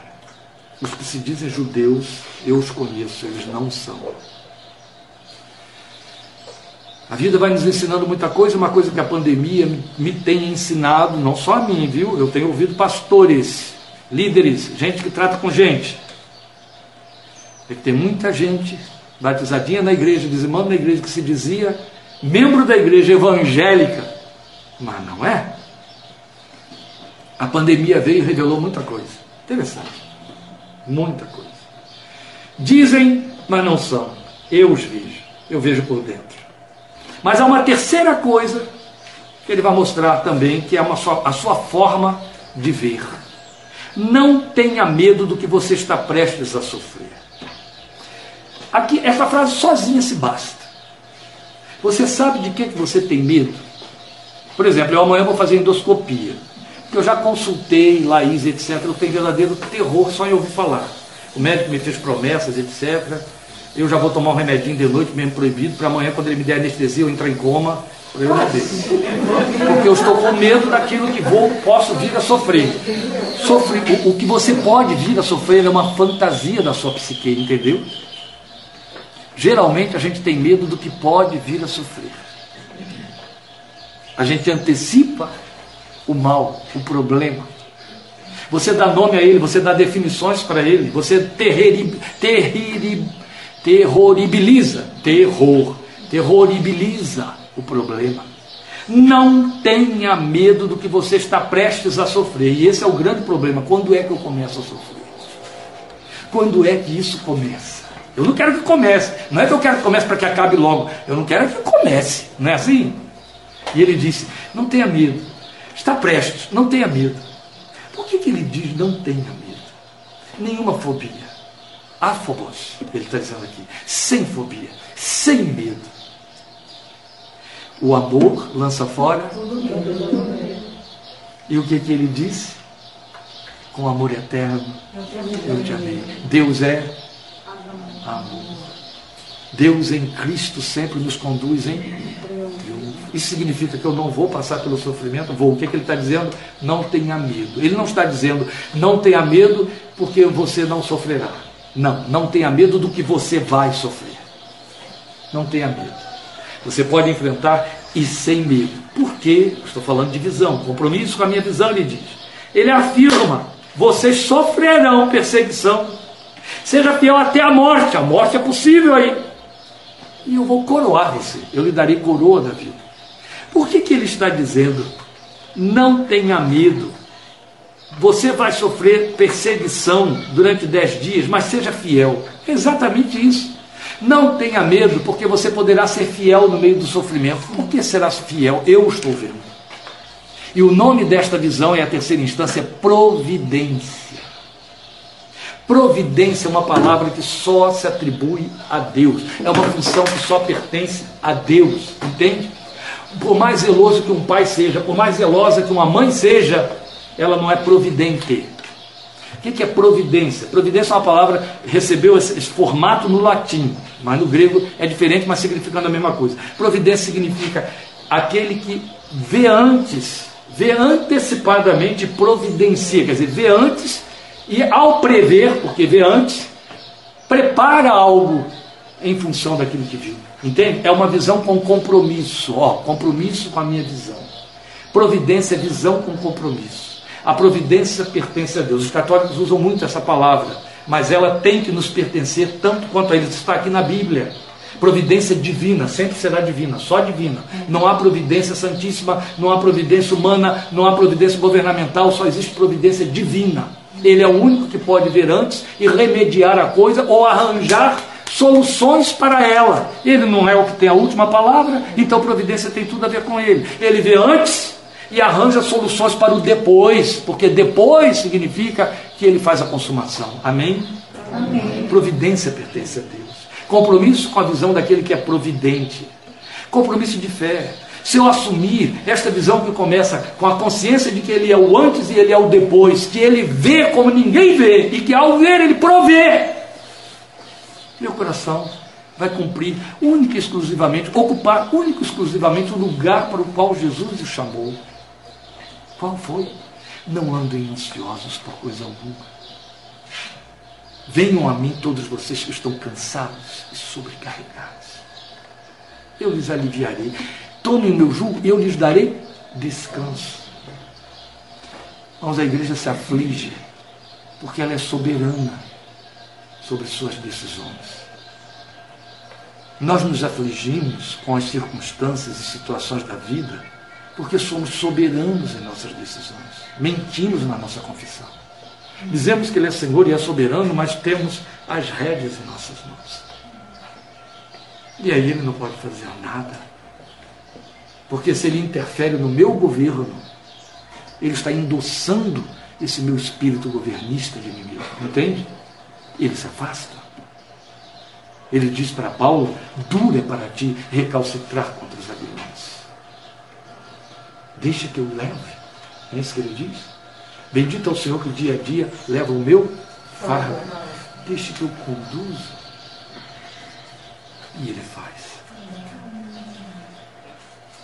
os que se dizem judeus, eu os conheço, eles não são. A vida vai nos ensinando muita coisa, uma coisa que a pandemia me tem ensinado, não só a mim, viu? Eu tenho ouvido pastores, líderes, gente que trata com gente. É que tem muita gente batizadinha na igreja, dizimando na igreja, que se dizia membro da igreja evangélica, mas não é. A pandemia veio e revelou muita coisa. Interessante. Muita coisa. Dizem, mas não são. Eu os vejo. Eu vejo por dentro. Mas há uma terceira coisa que ele vai mostrar também, que é uma sua, a sua forma de ver. Não tenha medo do que você está prestes a sofrer. Aqui, essa frase sozinha se basta. Você sabe de que, que você tem medo? Por exemplo, eu amanhã vou fazer endoscopia. Porque eu já consultei, Laís, etc. Eu tenho verdadeiro terror só em ouvir falar. O médico me fez promessas, etc eu já vou tomar um remedinho de noite, mesmo proibido, para amanhã, quando ele me der anestesia, eu entrar em coma, para eu não ter. Porque eu estou com medo daquilo que vou, posso vir a sofrer. Sofre, o, o que você pode vir a sofrer é uma fantasia da sua psique, entendeu? Geralmente a gente tem medo do que pode vir a sofrer. A gente antecipa o mal, o problema. Você dá nome a ele, você dá definições para ele, você terriri, terriri, terroribiliza, terror, terroribiliza o problema. Não tenha medo do que você está prestes a sofrer. E esse é o grande problema. Quando é que eu começo a sofrer? Quando é que isso começa? Eu não quero que comece. Não é que eu quero que comece para que acabe logo. Eu não quero que comece. Não é assim? E ele disse: Não tenha medo. Está prestes, não tenha medo. Por que, que ele diz não tenha medo? Nenhuma fobia. Afobos, ele está dizendo aqui. Sem fobia, sem medo. O amor lança fora. E o que, que ele disse? Com amor eterno, eu te amei. Deus é amor. Deus em Cristo sempre nos conduz em triunfo. Isso significa que eu não vou passar pelo sofrimento? Vou. O que, que ele está dizendo? Não tenha medo. Ele não está dizendo não tenha medo porque você não sofrerá. Não, não tenha medo do que você vai sofrer. Não tenha medo. Você pode enfrentar e sem medo. Por quê? Estou falando de visão, compromisso com a minha visão, ele diz. Ele afirma: vocês sofrerão perseguição. Seja fiel até a morte. A morte é possível aí. E eu vou coroar você. Eu lhe darei coroa da vida. Por que, que ele está dizendo? Não tenha medo. Você vai sofrer perseguição durante dez dias, mas seja fiel. É exatamente isso. Não tenha medo, porque você poderá ser fiel no meio do sofrimento. Por que serás fiel? Eu estou vendo. E o nome desta visão é a terceira instância, providência. Providência é uma palavra que só se atribui a Deus. É uma função que só pertence a Deus. Entende? Por mais zeloso que um pai seja, por mais zelosa que uma mãe seja, ela não é providente. O que é providência? Providência é uma palavra recebeu esse, esse, formato no latim, mas no grego é diferente, mas significando a mesma coisa. Providência significa aquele que vê antes, vê antecipadamente, providencia, quer dizer, vê antes e ao prever, porque vê antes, prepara algo em função daquilo que viu. Entende? É uma visão com compromisso, ó, compromisso com a minha visão. Providência é visão com compromisso. A providência pertence a Deus. Os católicos usam muito essa palavra, mas ela tem que nos pertencer tanto quanto a eles. Está aqui na Bíblia. Providência divina, sempre será divina, só divina. Não há providência santíssima, não há providência humana, não há providência governamental, só existe providência divina. Ele é o único que pode ver antes e remediar a coisa ou arranjar soluções para ela. Ele não é o que tem a última palavra, então providência tem tudo a ver com ele. Ele vê antes e arranja soluções para o depois, porque depois significa que ele faz a consumação. Amém? Amém. Providência pertence a Deus. Compromisso com a visão daquele que é providente. Compromisso de fé. Se eu assumir esta visão que começa com a consciência de que ele é o antes e ele é o depois, que ele vê como ninguém vê e que ao ver ele provê, meu coração vai cumprir única e exclusivamente, ocupar único e exclusivamente o lugar para o qual Jesus o chamou. Qual foi? Não andem ansiosos por coisa alguma. Venham a mim todos vocês que estão cansados e sobrecarregados. Eu lhes aliviarei. Tomem o meu jugo e eu lhes darei descanso. Mas a igreja se aflige porque ela é soberana sobre suas decisões. Nós nos afligimos com as circunstâncias e situações da vida porque somos soberanos em nossas decisões. Mentimos na nossa confissão. Dizemos que Ele é Senhor e é soberano, mas temos as rédeas em nossas mãos. E aí Ele não pode fazer nada. Porque se Ele interfere no meu governo, Ele está endossando esse meu espírito governista de inimigo. Entende? Ele se afasta. Ele diz para Paulo: dura para ti recalcitrar contra os aguilhões. Deixa que eu leve. É isso que ele diz. Bendito é o Senhor que dia a dia leva o meu fardo. Deixa que eu conduza. E ele faz.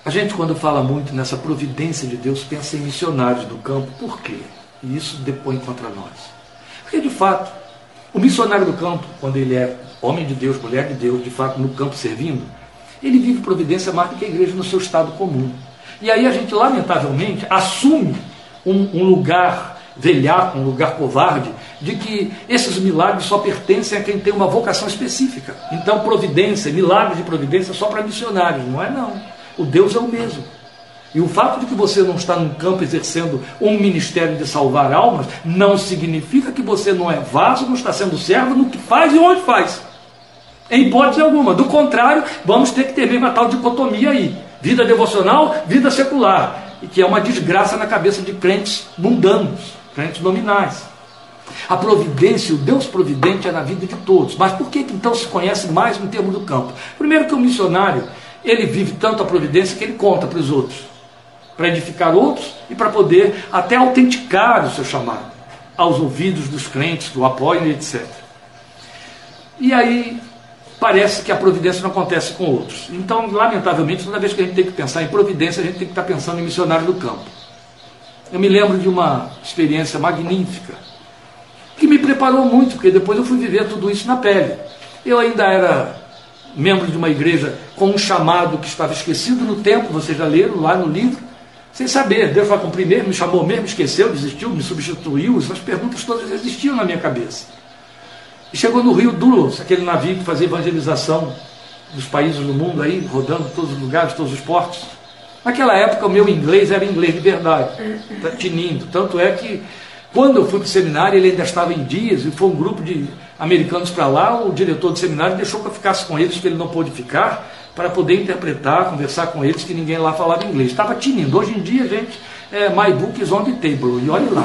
A gente, quando fala muito nessa providência de Deus, pensa em missionários do campo. Por quê? E isso depõe contra nós. Porque, de fato, o missionário do campo, quando ele é homem de Deus, mulher de Deus, de fato, no campo servindo, ele vive providência mais do que a igreja no seu estado comum. E aí a gente, lamentavelmente, assume um, um lugar velhaco, um lugar covarde, de que esses milagres só pertencem a quem tem uma vocação específica. Então, providência, milagres de providência só para missionários, não é não. O Deus é o mesmo. E o fato de que você não está num campo exercendo um ministério de salvar almas, não significa que você não é vaso, não está sendo servo no que faz e onde faz. Em hipótese alguma. Do contrário, vamos ter que ter mesmo a tal dicotomia aí. Vida devocional, vida secular. E que é uma desgraça na cabeça de crentes mundanos, crentes nominais. A providência, o Deus providente é na vida de todos. Mas por que então se conhece mais no termo do campo? Primeiro que o missionário, ele vive tanto a providência que ele conta para os outros para edificar outros e para poder até autenticar o seu chamado aos ouvidos dos crentes que o apoiam, etc. E aí parece que a providência não acontece com outros. Então, lamentavelmente, toda vez que a gente tem que pensar em providência, a gente tem que estar pensando em missionário do campo. Eu me lembro de uma experiência magnífica que me preparou muito, porque depois eu fui viver tudo isso na pele. Eu ainda era membro de uma igreja com um chamado que estava esquecido no tempo, vocês já leram lá no livro, sem saber. Deus vai cumprir mesmo, me chamou mesmo, esqueceu, desistiu, me substituiu. Essas perguntas todas existiam na minha cabeça. E chegou no Rio Dulos, aquele navio que fazia evangelização dos países do mundo aí, rodando todos os lugares, todos os portos. Naquela época o meu inglês era inglês de verdade, tá tinindo. Tanto é que quando eu fui para o seminário, ele ainda estava em dias, e foi um grupo de americanos para lá, o diretor do seminário deixou que eu ficasse com eles, que ele não pôde ficar para poder interpretar, conversar com eles, que ninguém lá falava inglês. Estava tinindo. Hoje em dia, gente, é my book is on the table, e olhe lá.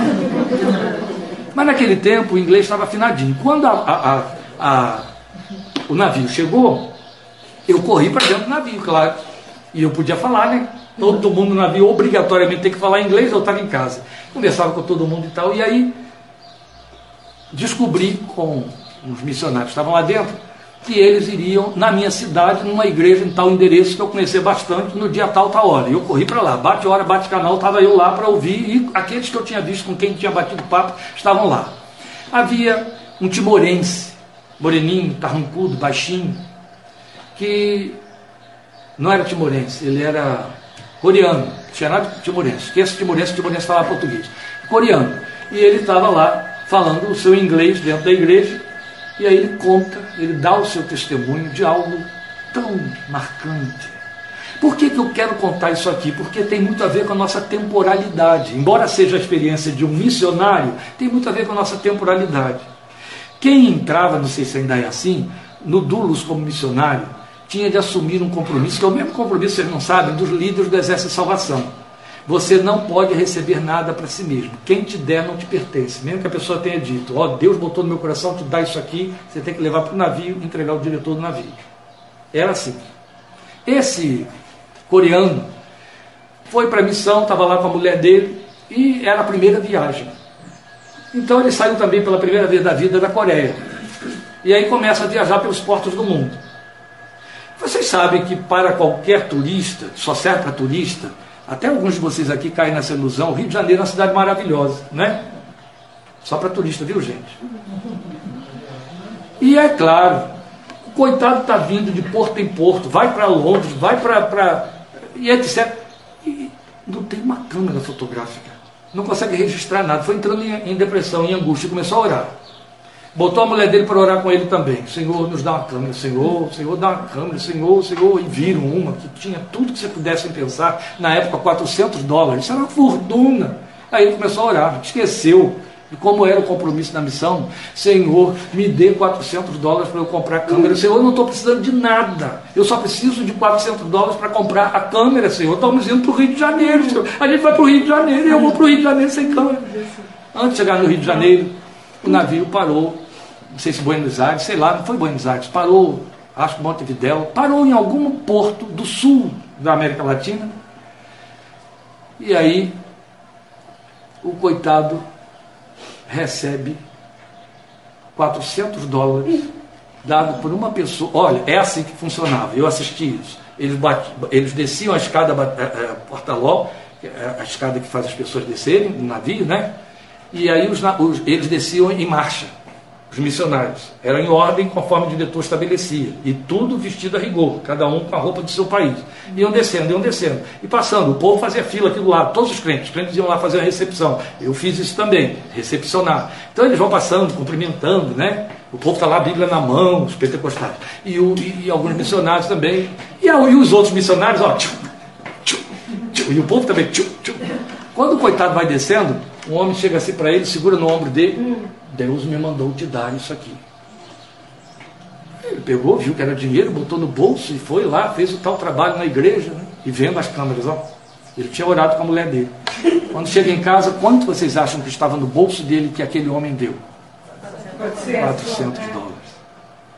Mas naquele tempo o inglês estava afinadinho. Quando a, a, a, o navio chegou, eu corri para dentro do navio, claro. E eu podia falar, né? Todo mundo no navio obrigatoriamente tem que falar inglês, eu estava em casa. Conversava com todo mundo e tal. E aí descobri com os missionários que estavam lá dentro que eles iriam na minha cidade, numa igreja em tal endereço que eu conhecia bastante, no dia tal, tal hora. Eu corri para lá, bate hora, bate canal, estava eu lá para ouvir, e aqueles que eu tinha visto com quem tinha batido papo estavam lá. Havia um timorense, moreninho, tarrancudo, baixinho, que não era timorense, ele era coreano, tinha nada de timorense, que esse timorense, timorense falava português, coreano. E ele estava lá falando o seu inglês dentro da igreja, e aí ele conta, ele dá o seu testemunho de algo tão marcante. Por que, que eu quero contar isso aqui? Porque tem muito a ver com a nossa temporalidade. Embora seja a experiência de um missionário, tem muito a ver com a nossa temporalidade. Quem entrava, não sei se ainda é assim, no Dulos como missionário, tinha de assumir um compromisso, que é o mesmo compromisso, vocês não sabem, dos líderes do Exército de Salvação. Você não pode receber nada para si mesmo. Quem te der não te pertence. Mesmo que a pessoa tenha dito, ó, oh, Deus botou no meu coração te dá isso aqui, você tem que levar para o navio e entregar ao diretor do navio. Era assim. Esse coreano foi para a missão, estava lá com a mulher dele e era a primeira viagem. Então ele saiu também pela primeira vez da vida da Coreia. E aí começa a viajar pelos portos do mundo. Vocês sabem que para qualquer turista, só serve para turista, até alguns de vocês aqui caem nessa ilusão. O Rio de Janeiro é uma cidade maravilhosa, né? Só para turista, viu, gente? E é claro, o coitado está vindo de porto em porto, vai para Londres, vai para. e etc. E não tem uma câmera fotográfica. Não consegue registrar nada. Foi entrando em, em depressão, em angústia, começou a orar. Botou a mulher dele para orar com ele também. Senhor, nos dá uma câmera, Senhor, Senhor, dá uma câmera, Senhor, Senhor. E viram uma que tinha tudo que você pudesse pensar. Na época, 400 dólares. Isso era uma fortuna. Aí ele começou a orar, esqueceu de como era o compromisso da missão. Senhor, me dê 400 dólares para eu comprar a câmera. Senhor, eu não estou precisando de nada. Eu só preciso de 400 dólares para comprar a câmera, Senhor. Estamos indo para o Rio de Janeiro, Senhor. A gente vai para o Rio de Janeiro e eu vou para o Rio de Janeiro sem câmera. Antes de chegar no Rio de Janeiro, o navio parou não sei se Buenos Aires, sei lá, não foi Buenos Aires, parou, acho que Montevidéu, parou em algum porto do sul da América Latina. E aí o coitado recebe 400 dólares dado por uma pessoa. Olha, é assim que funcionava. Eu assisti isso. Eles, bate, eles desciam a escada é, é, portaló, é a escada que faz as pessoas descerem no navio, né? E aí os, os, eles desciam em marcha os missionários. Era em ordem conforme o diretor estabelecia. E tudo vestido a rigor, cada um com a roupa do seu país. Iam descendo, iam descendo. E passando, o povo fazia fila aqui do lado, todos os crentes. Os crentes iam lá fazer a recepção. Eu fiz isso também, recepcionar. Então eles vão passando, cumprimentando, né? O povo está lá, a Bíblia na mão, os pentecostais. E, o, e, e alguns missionários também. E, e, os outros missionários, ó. Tchum, tchum, tchum, e o povo também. Quando o coitado vai descendo, um homem chega assim para ele, segura no ombro dele. Deus me mandou te dar isso aqui. Ele pegou, viu que era dinheiro, botou no bolso e foi lá, fez o tal trabalho na igreja, né? e vendo as câmeras, ó. Ele tinha orado com a mulher dele. Quando chega em casa, quanto vocês acham que estava no bolso dele que aquele homem deu? 400 dólares.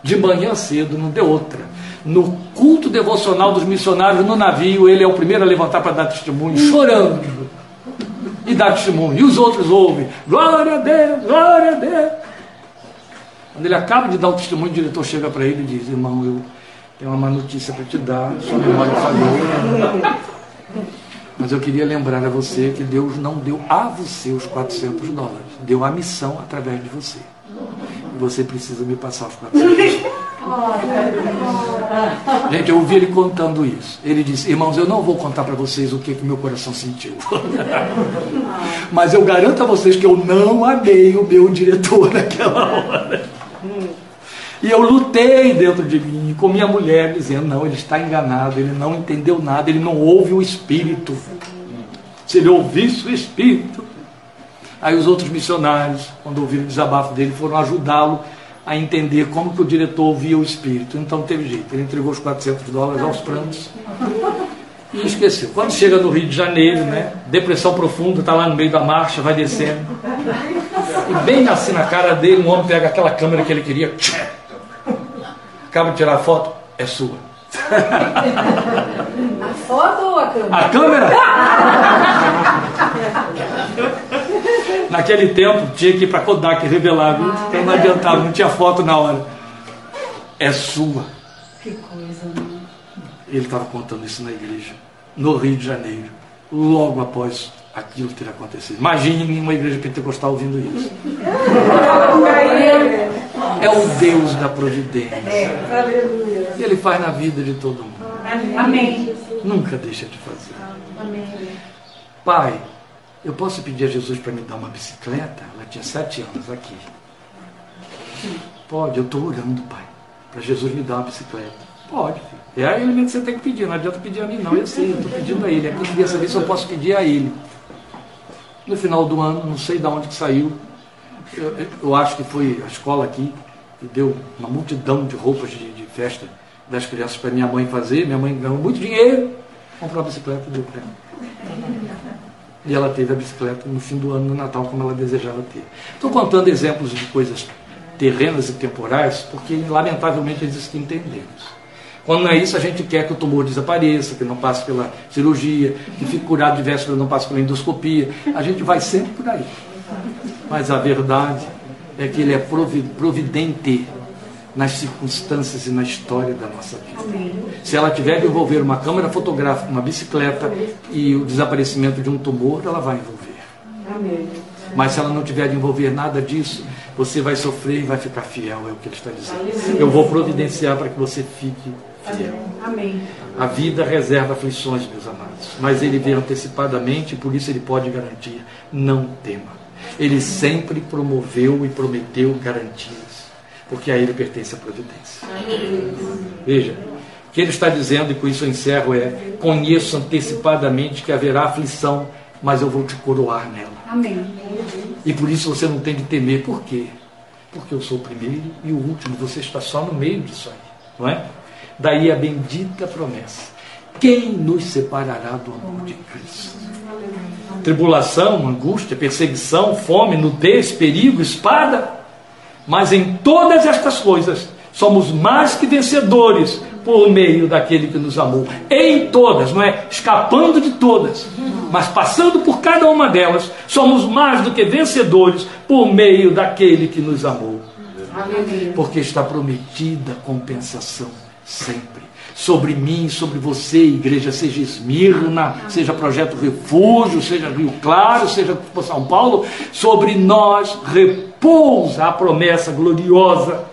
De manhã cedo, não deu outra. No culto devocional dos missionários no navio, ele é o primeiro a levantar para dar testemunho, chorando. E dar testemunho. E os outros ouvem: Glória a Deus, glória a Deus. Quando ele acaba de dar o testemunho, o diretor chega para ele e diz: Irmão, eu tenho uma má notícia para te dar. Sua memória falhou. Mas eu queria lembrar a você que Deus não deu a você os 400 dólares, deu a missão através de você você precisa me passar os 400 Gente, eu ouvi ele contando isso. Ele disse, irmãos, eu não vou contar para vocês o que, que meu coração sentiu. Mas eu garanto a vocês que eu não amei o meu diretor naquela hora. E eu lutei dentro de mim com minha mulher, dizendo: não, ele está enganado, ele não entendeu nada, ele não ouve o Espírito. Se ele ouvisse o Espírito, Aí os outros missionários, quando ouviram o desabafo dele, foram ajudá-lo a entender como que o diretor ouvia o espírito. Então teve jeito, ele entregou os 400 dólares aos prantos e esqueceu. Quando chega no Rio de Janeiro, né, depressão profunda, está lá no meio da marcha, vai descendo. E bem assim na cara dele, um homem pega aquela câmera que ele queria, acaba de tirar a foto, é sua. A foto ou a câmera? A câmera? Naquele tempo tinha que ir para Kodak revelar, viu? Ah, então não adiantava, não tinha foto na hora. É sua. Que coisa, né? Ele estava contando isso na igreja, no Rio de Janeiro, logo após aquilo ter acontecido. Imagine uma igreja pentecostal ouvindo isso. É o Deus da providência. É, e Ele faz na vida de todo mundo. Amém. Nunca deixa de fazer. Pai, eu posso pedir a Jesus para me dar uma bicicleta? Ela tinha sete anos aqui. Pode, eu estou orando, pai, para Jesus me dar uma bicicleta. Pode, filho. É a ele que você tem que pedir, não adianta pedir a mim, não. Eu sei, eu estou pedindo a ele. Aqui queria saber se eu posso pedir a ele. No final do ano, não sei de onde que saiu, eu, eu acho que foi a escola aqui, que deu uma multidão de roupas de, de festa das crianças para minha mãe fazer. Minha mãe ganhou muito dinheiro, comprou uma bicicleta e deu para ela. E ela teve a bicicleta no fim do ano, no Natal, como ela desejava ter. Estou contando exemplos de coisas terrenas e temporais, porque lamentavelmente eles que entendemos. Quando não é isso, a gente quer que o tumor desapareça, que não passe pela cirurgia, que fique curado de véspera, não passe pela endoscopia. A gente vai sempre por aí. Mas a verdade é que ele é providente nas circunstâncias e na história da nossa vida. Se ela tiver de envolver uma câmera fotográfica, uma bicicleta e o desaparecimento de um tumor, ela vai envolver. Mas se ela não tiver de envolver nada disso, você vai sofrer e vai ficar fiel, é o que ele está dizendo. Eu vou providenciar para que você fique fiel. A vida reserva aflições, meus amados, mas ele vê antecipadamente e por isso ele pode garantir: não tema. Ele sempre promoveu e prometeu garantias porque a ele pertence a providência. Veja, o que ele está dizendo, e com isso eu encerro, é: conheço antecipadamente que haverá aflição, mas eu vou te coroar nela. Amém. E por isso você não tem de temer. Por quê? Porque eu sou o primeiro e o último, você está só no meio disso aí, não é? Daí a bendita promessa: quem nos separará do amor de Cristo? Tribulação, angústia, perseguição, fome, nudez, perigo, espada. Mas em todas estas coisas somos mais que vencedores por meio daquele que nos amou. Em todas, não é escapando de todas, mas passando por cada uma delas, somos mais do que vencedores por meio daquele que nos amou. Porque está prometida compensação sempre. Sobre mim, sobre você, igreja, seja Esmirna, seja Projeto Refúgio, seja Rio Claro, seja São Paulo, sobre nós repousa pousa a promessa gloriosa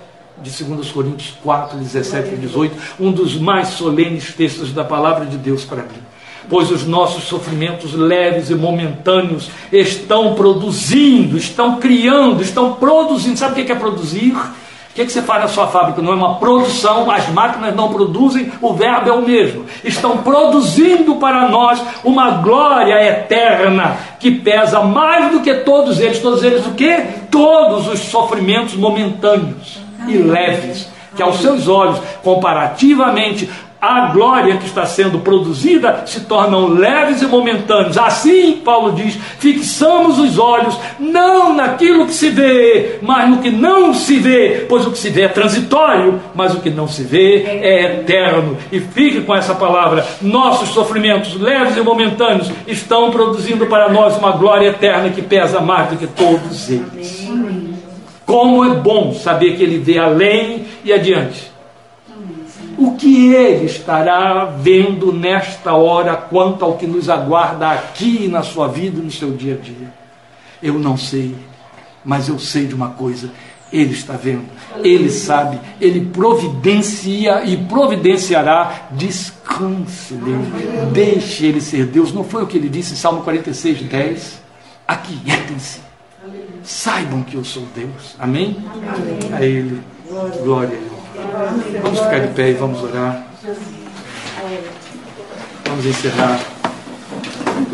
de 2 Coríntios 4, 17 e 18, um dos mais solenes textos da palavra de Deus para mim. Pois os nossos sofrimentos leves e momentâneos estão produzindo, estão criando, estão produzindo. Sabe o que é produzir? O que, que você faz na sua fábrica? Não é uma produção, as máquinas não produzem, o verbo é o mesmo. Estão produzindo para nós uma glória eterna que pesa mais do que todos eles. Todos eles o quê? Todos os sofrimentos momentâneos e leves, que aos seus olhos, comparativamente a glória que está sendo produzida se tornam leves e momentâneos. Assim, Paulo diz: fixamos os olhos não naquilo que se vê, mas no que não se vê, pois o que se vê é transitório, mas o que não se vê é eterno. E fique com essa palavra: nossos sofrimentos leves e momentâneos estão produzindo para nós uma glória eterna que pesa mais do que todos eles. Como é bom saber que ele vê além e adiante o que ele estará vendo nesta hora quanto ao que nos aguarda aqui na sua vida, no seu dia a dia? Eu não sei, mas eu sei de uma coisa: ele está vendo, ele sabe, ele providencia e providenciará. Descanse nele, deixe ele ser Deus. Não foi o que ele disse em Salmo 46, 10? Aquietem-se, saibam que eu sou Deus. Amém? Amém. A Ele, glória a Ele. Vamos ficar de pé e vamos orar. Vamos encerrar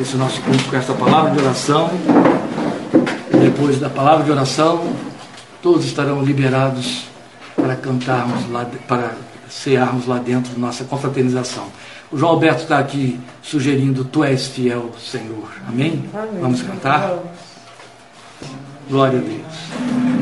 esse nosso culto com essa palavra de oração. E depois da palavra de oração, todos estarão liberados para cantarmos lá, para cearmos lá dentro da nossa confraternização. O João Alberto está aqui sugerindo: Tu és fiel, Senhor. Amém? Amém. Vamos cantar? Glória a Deus.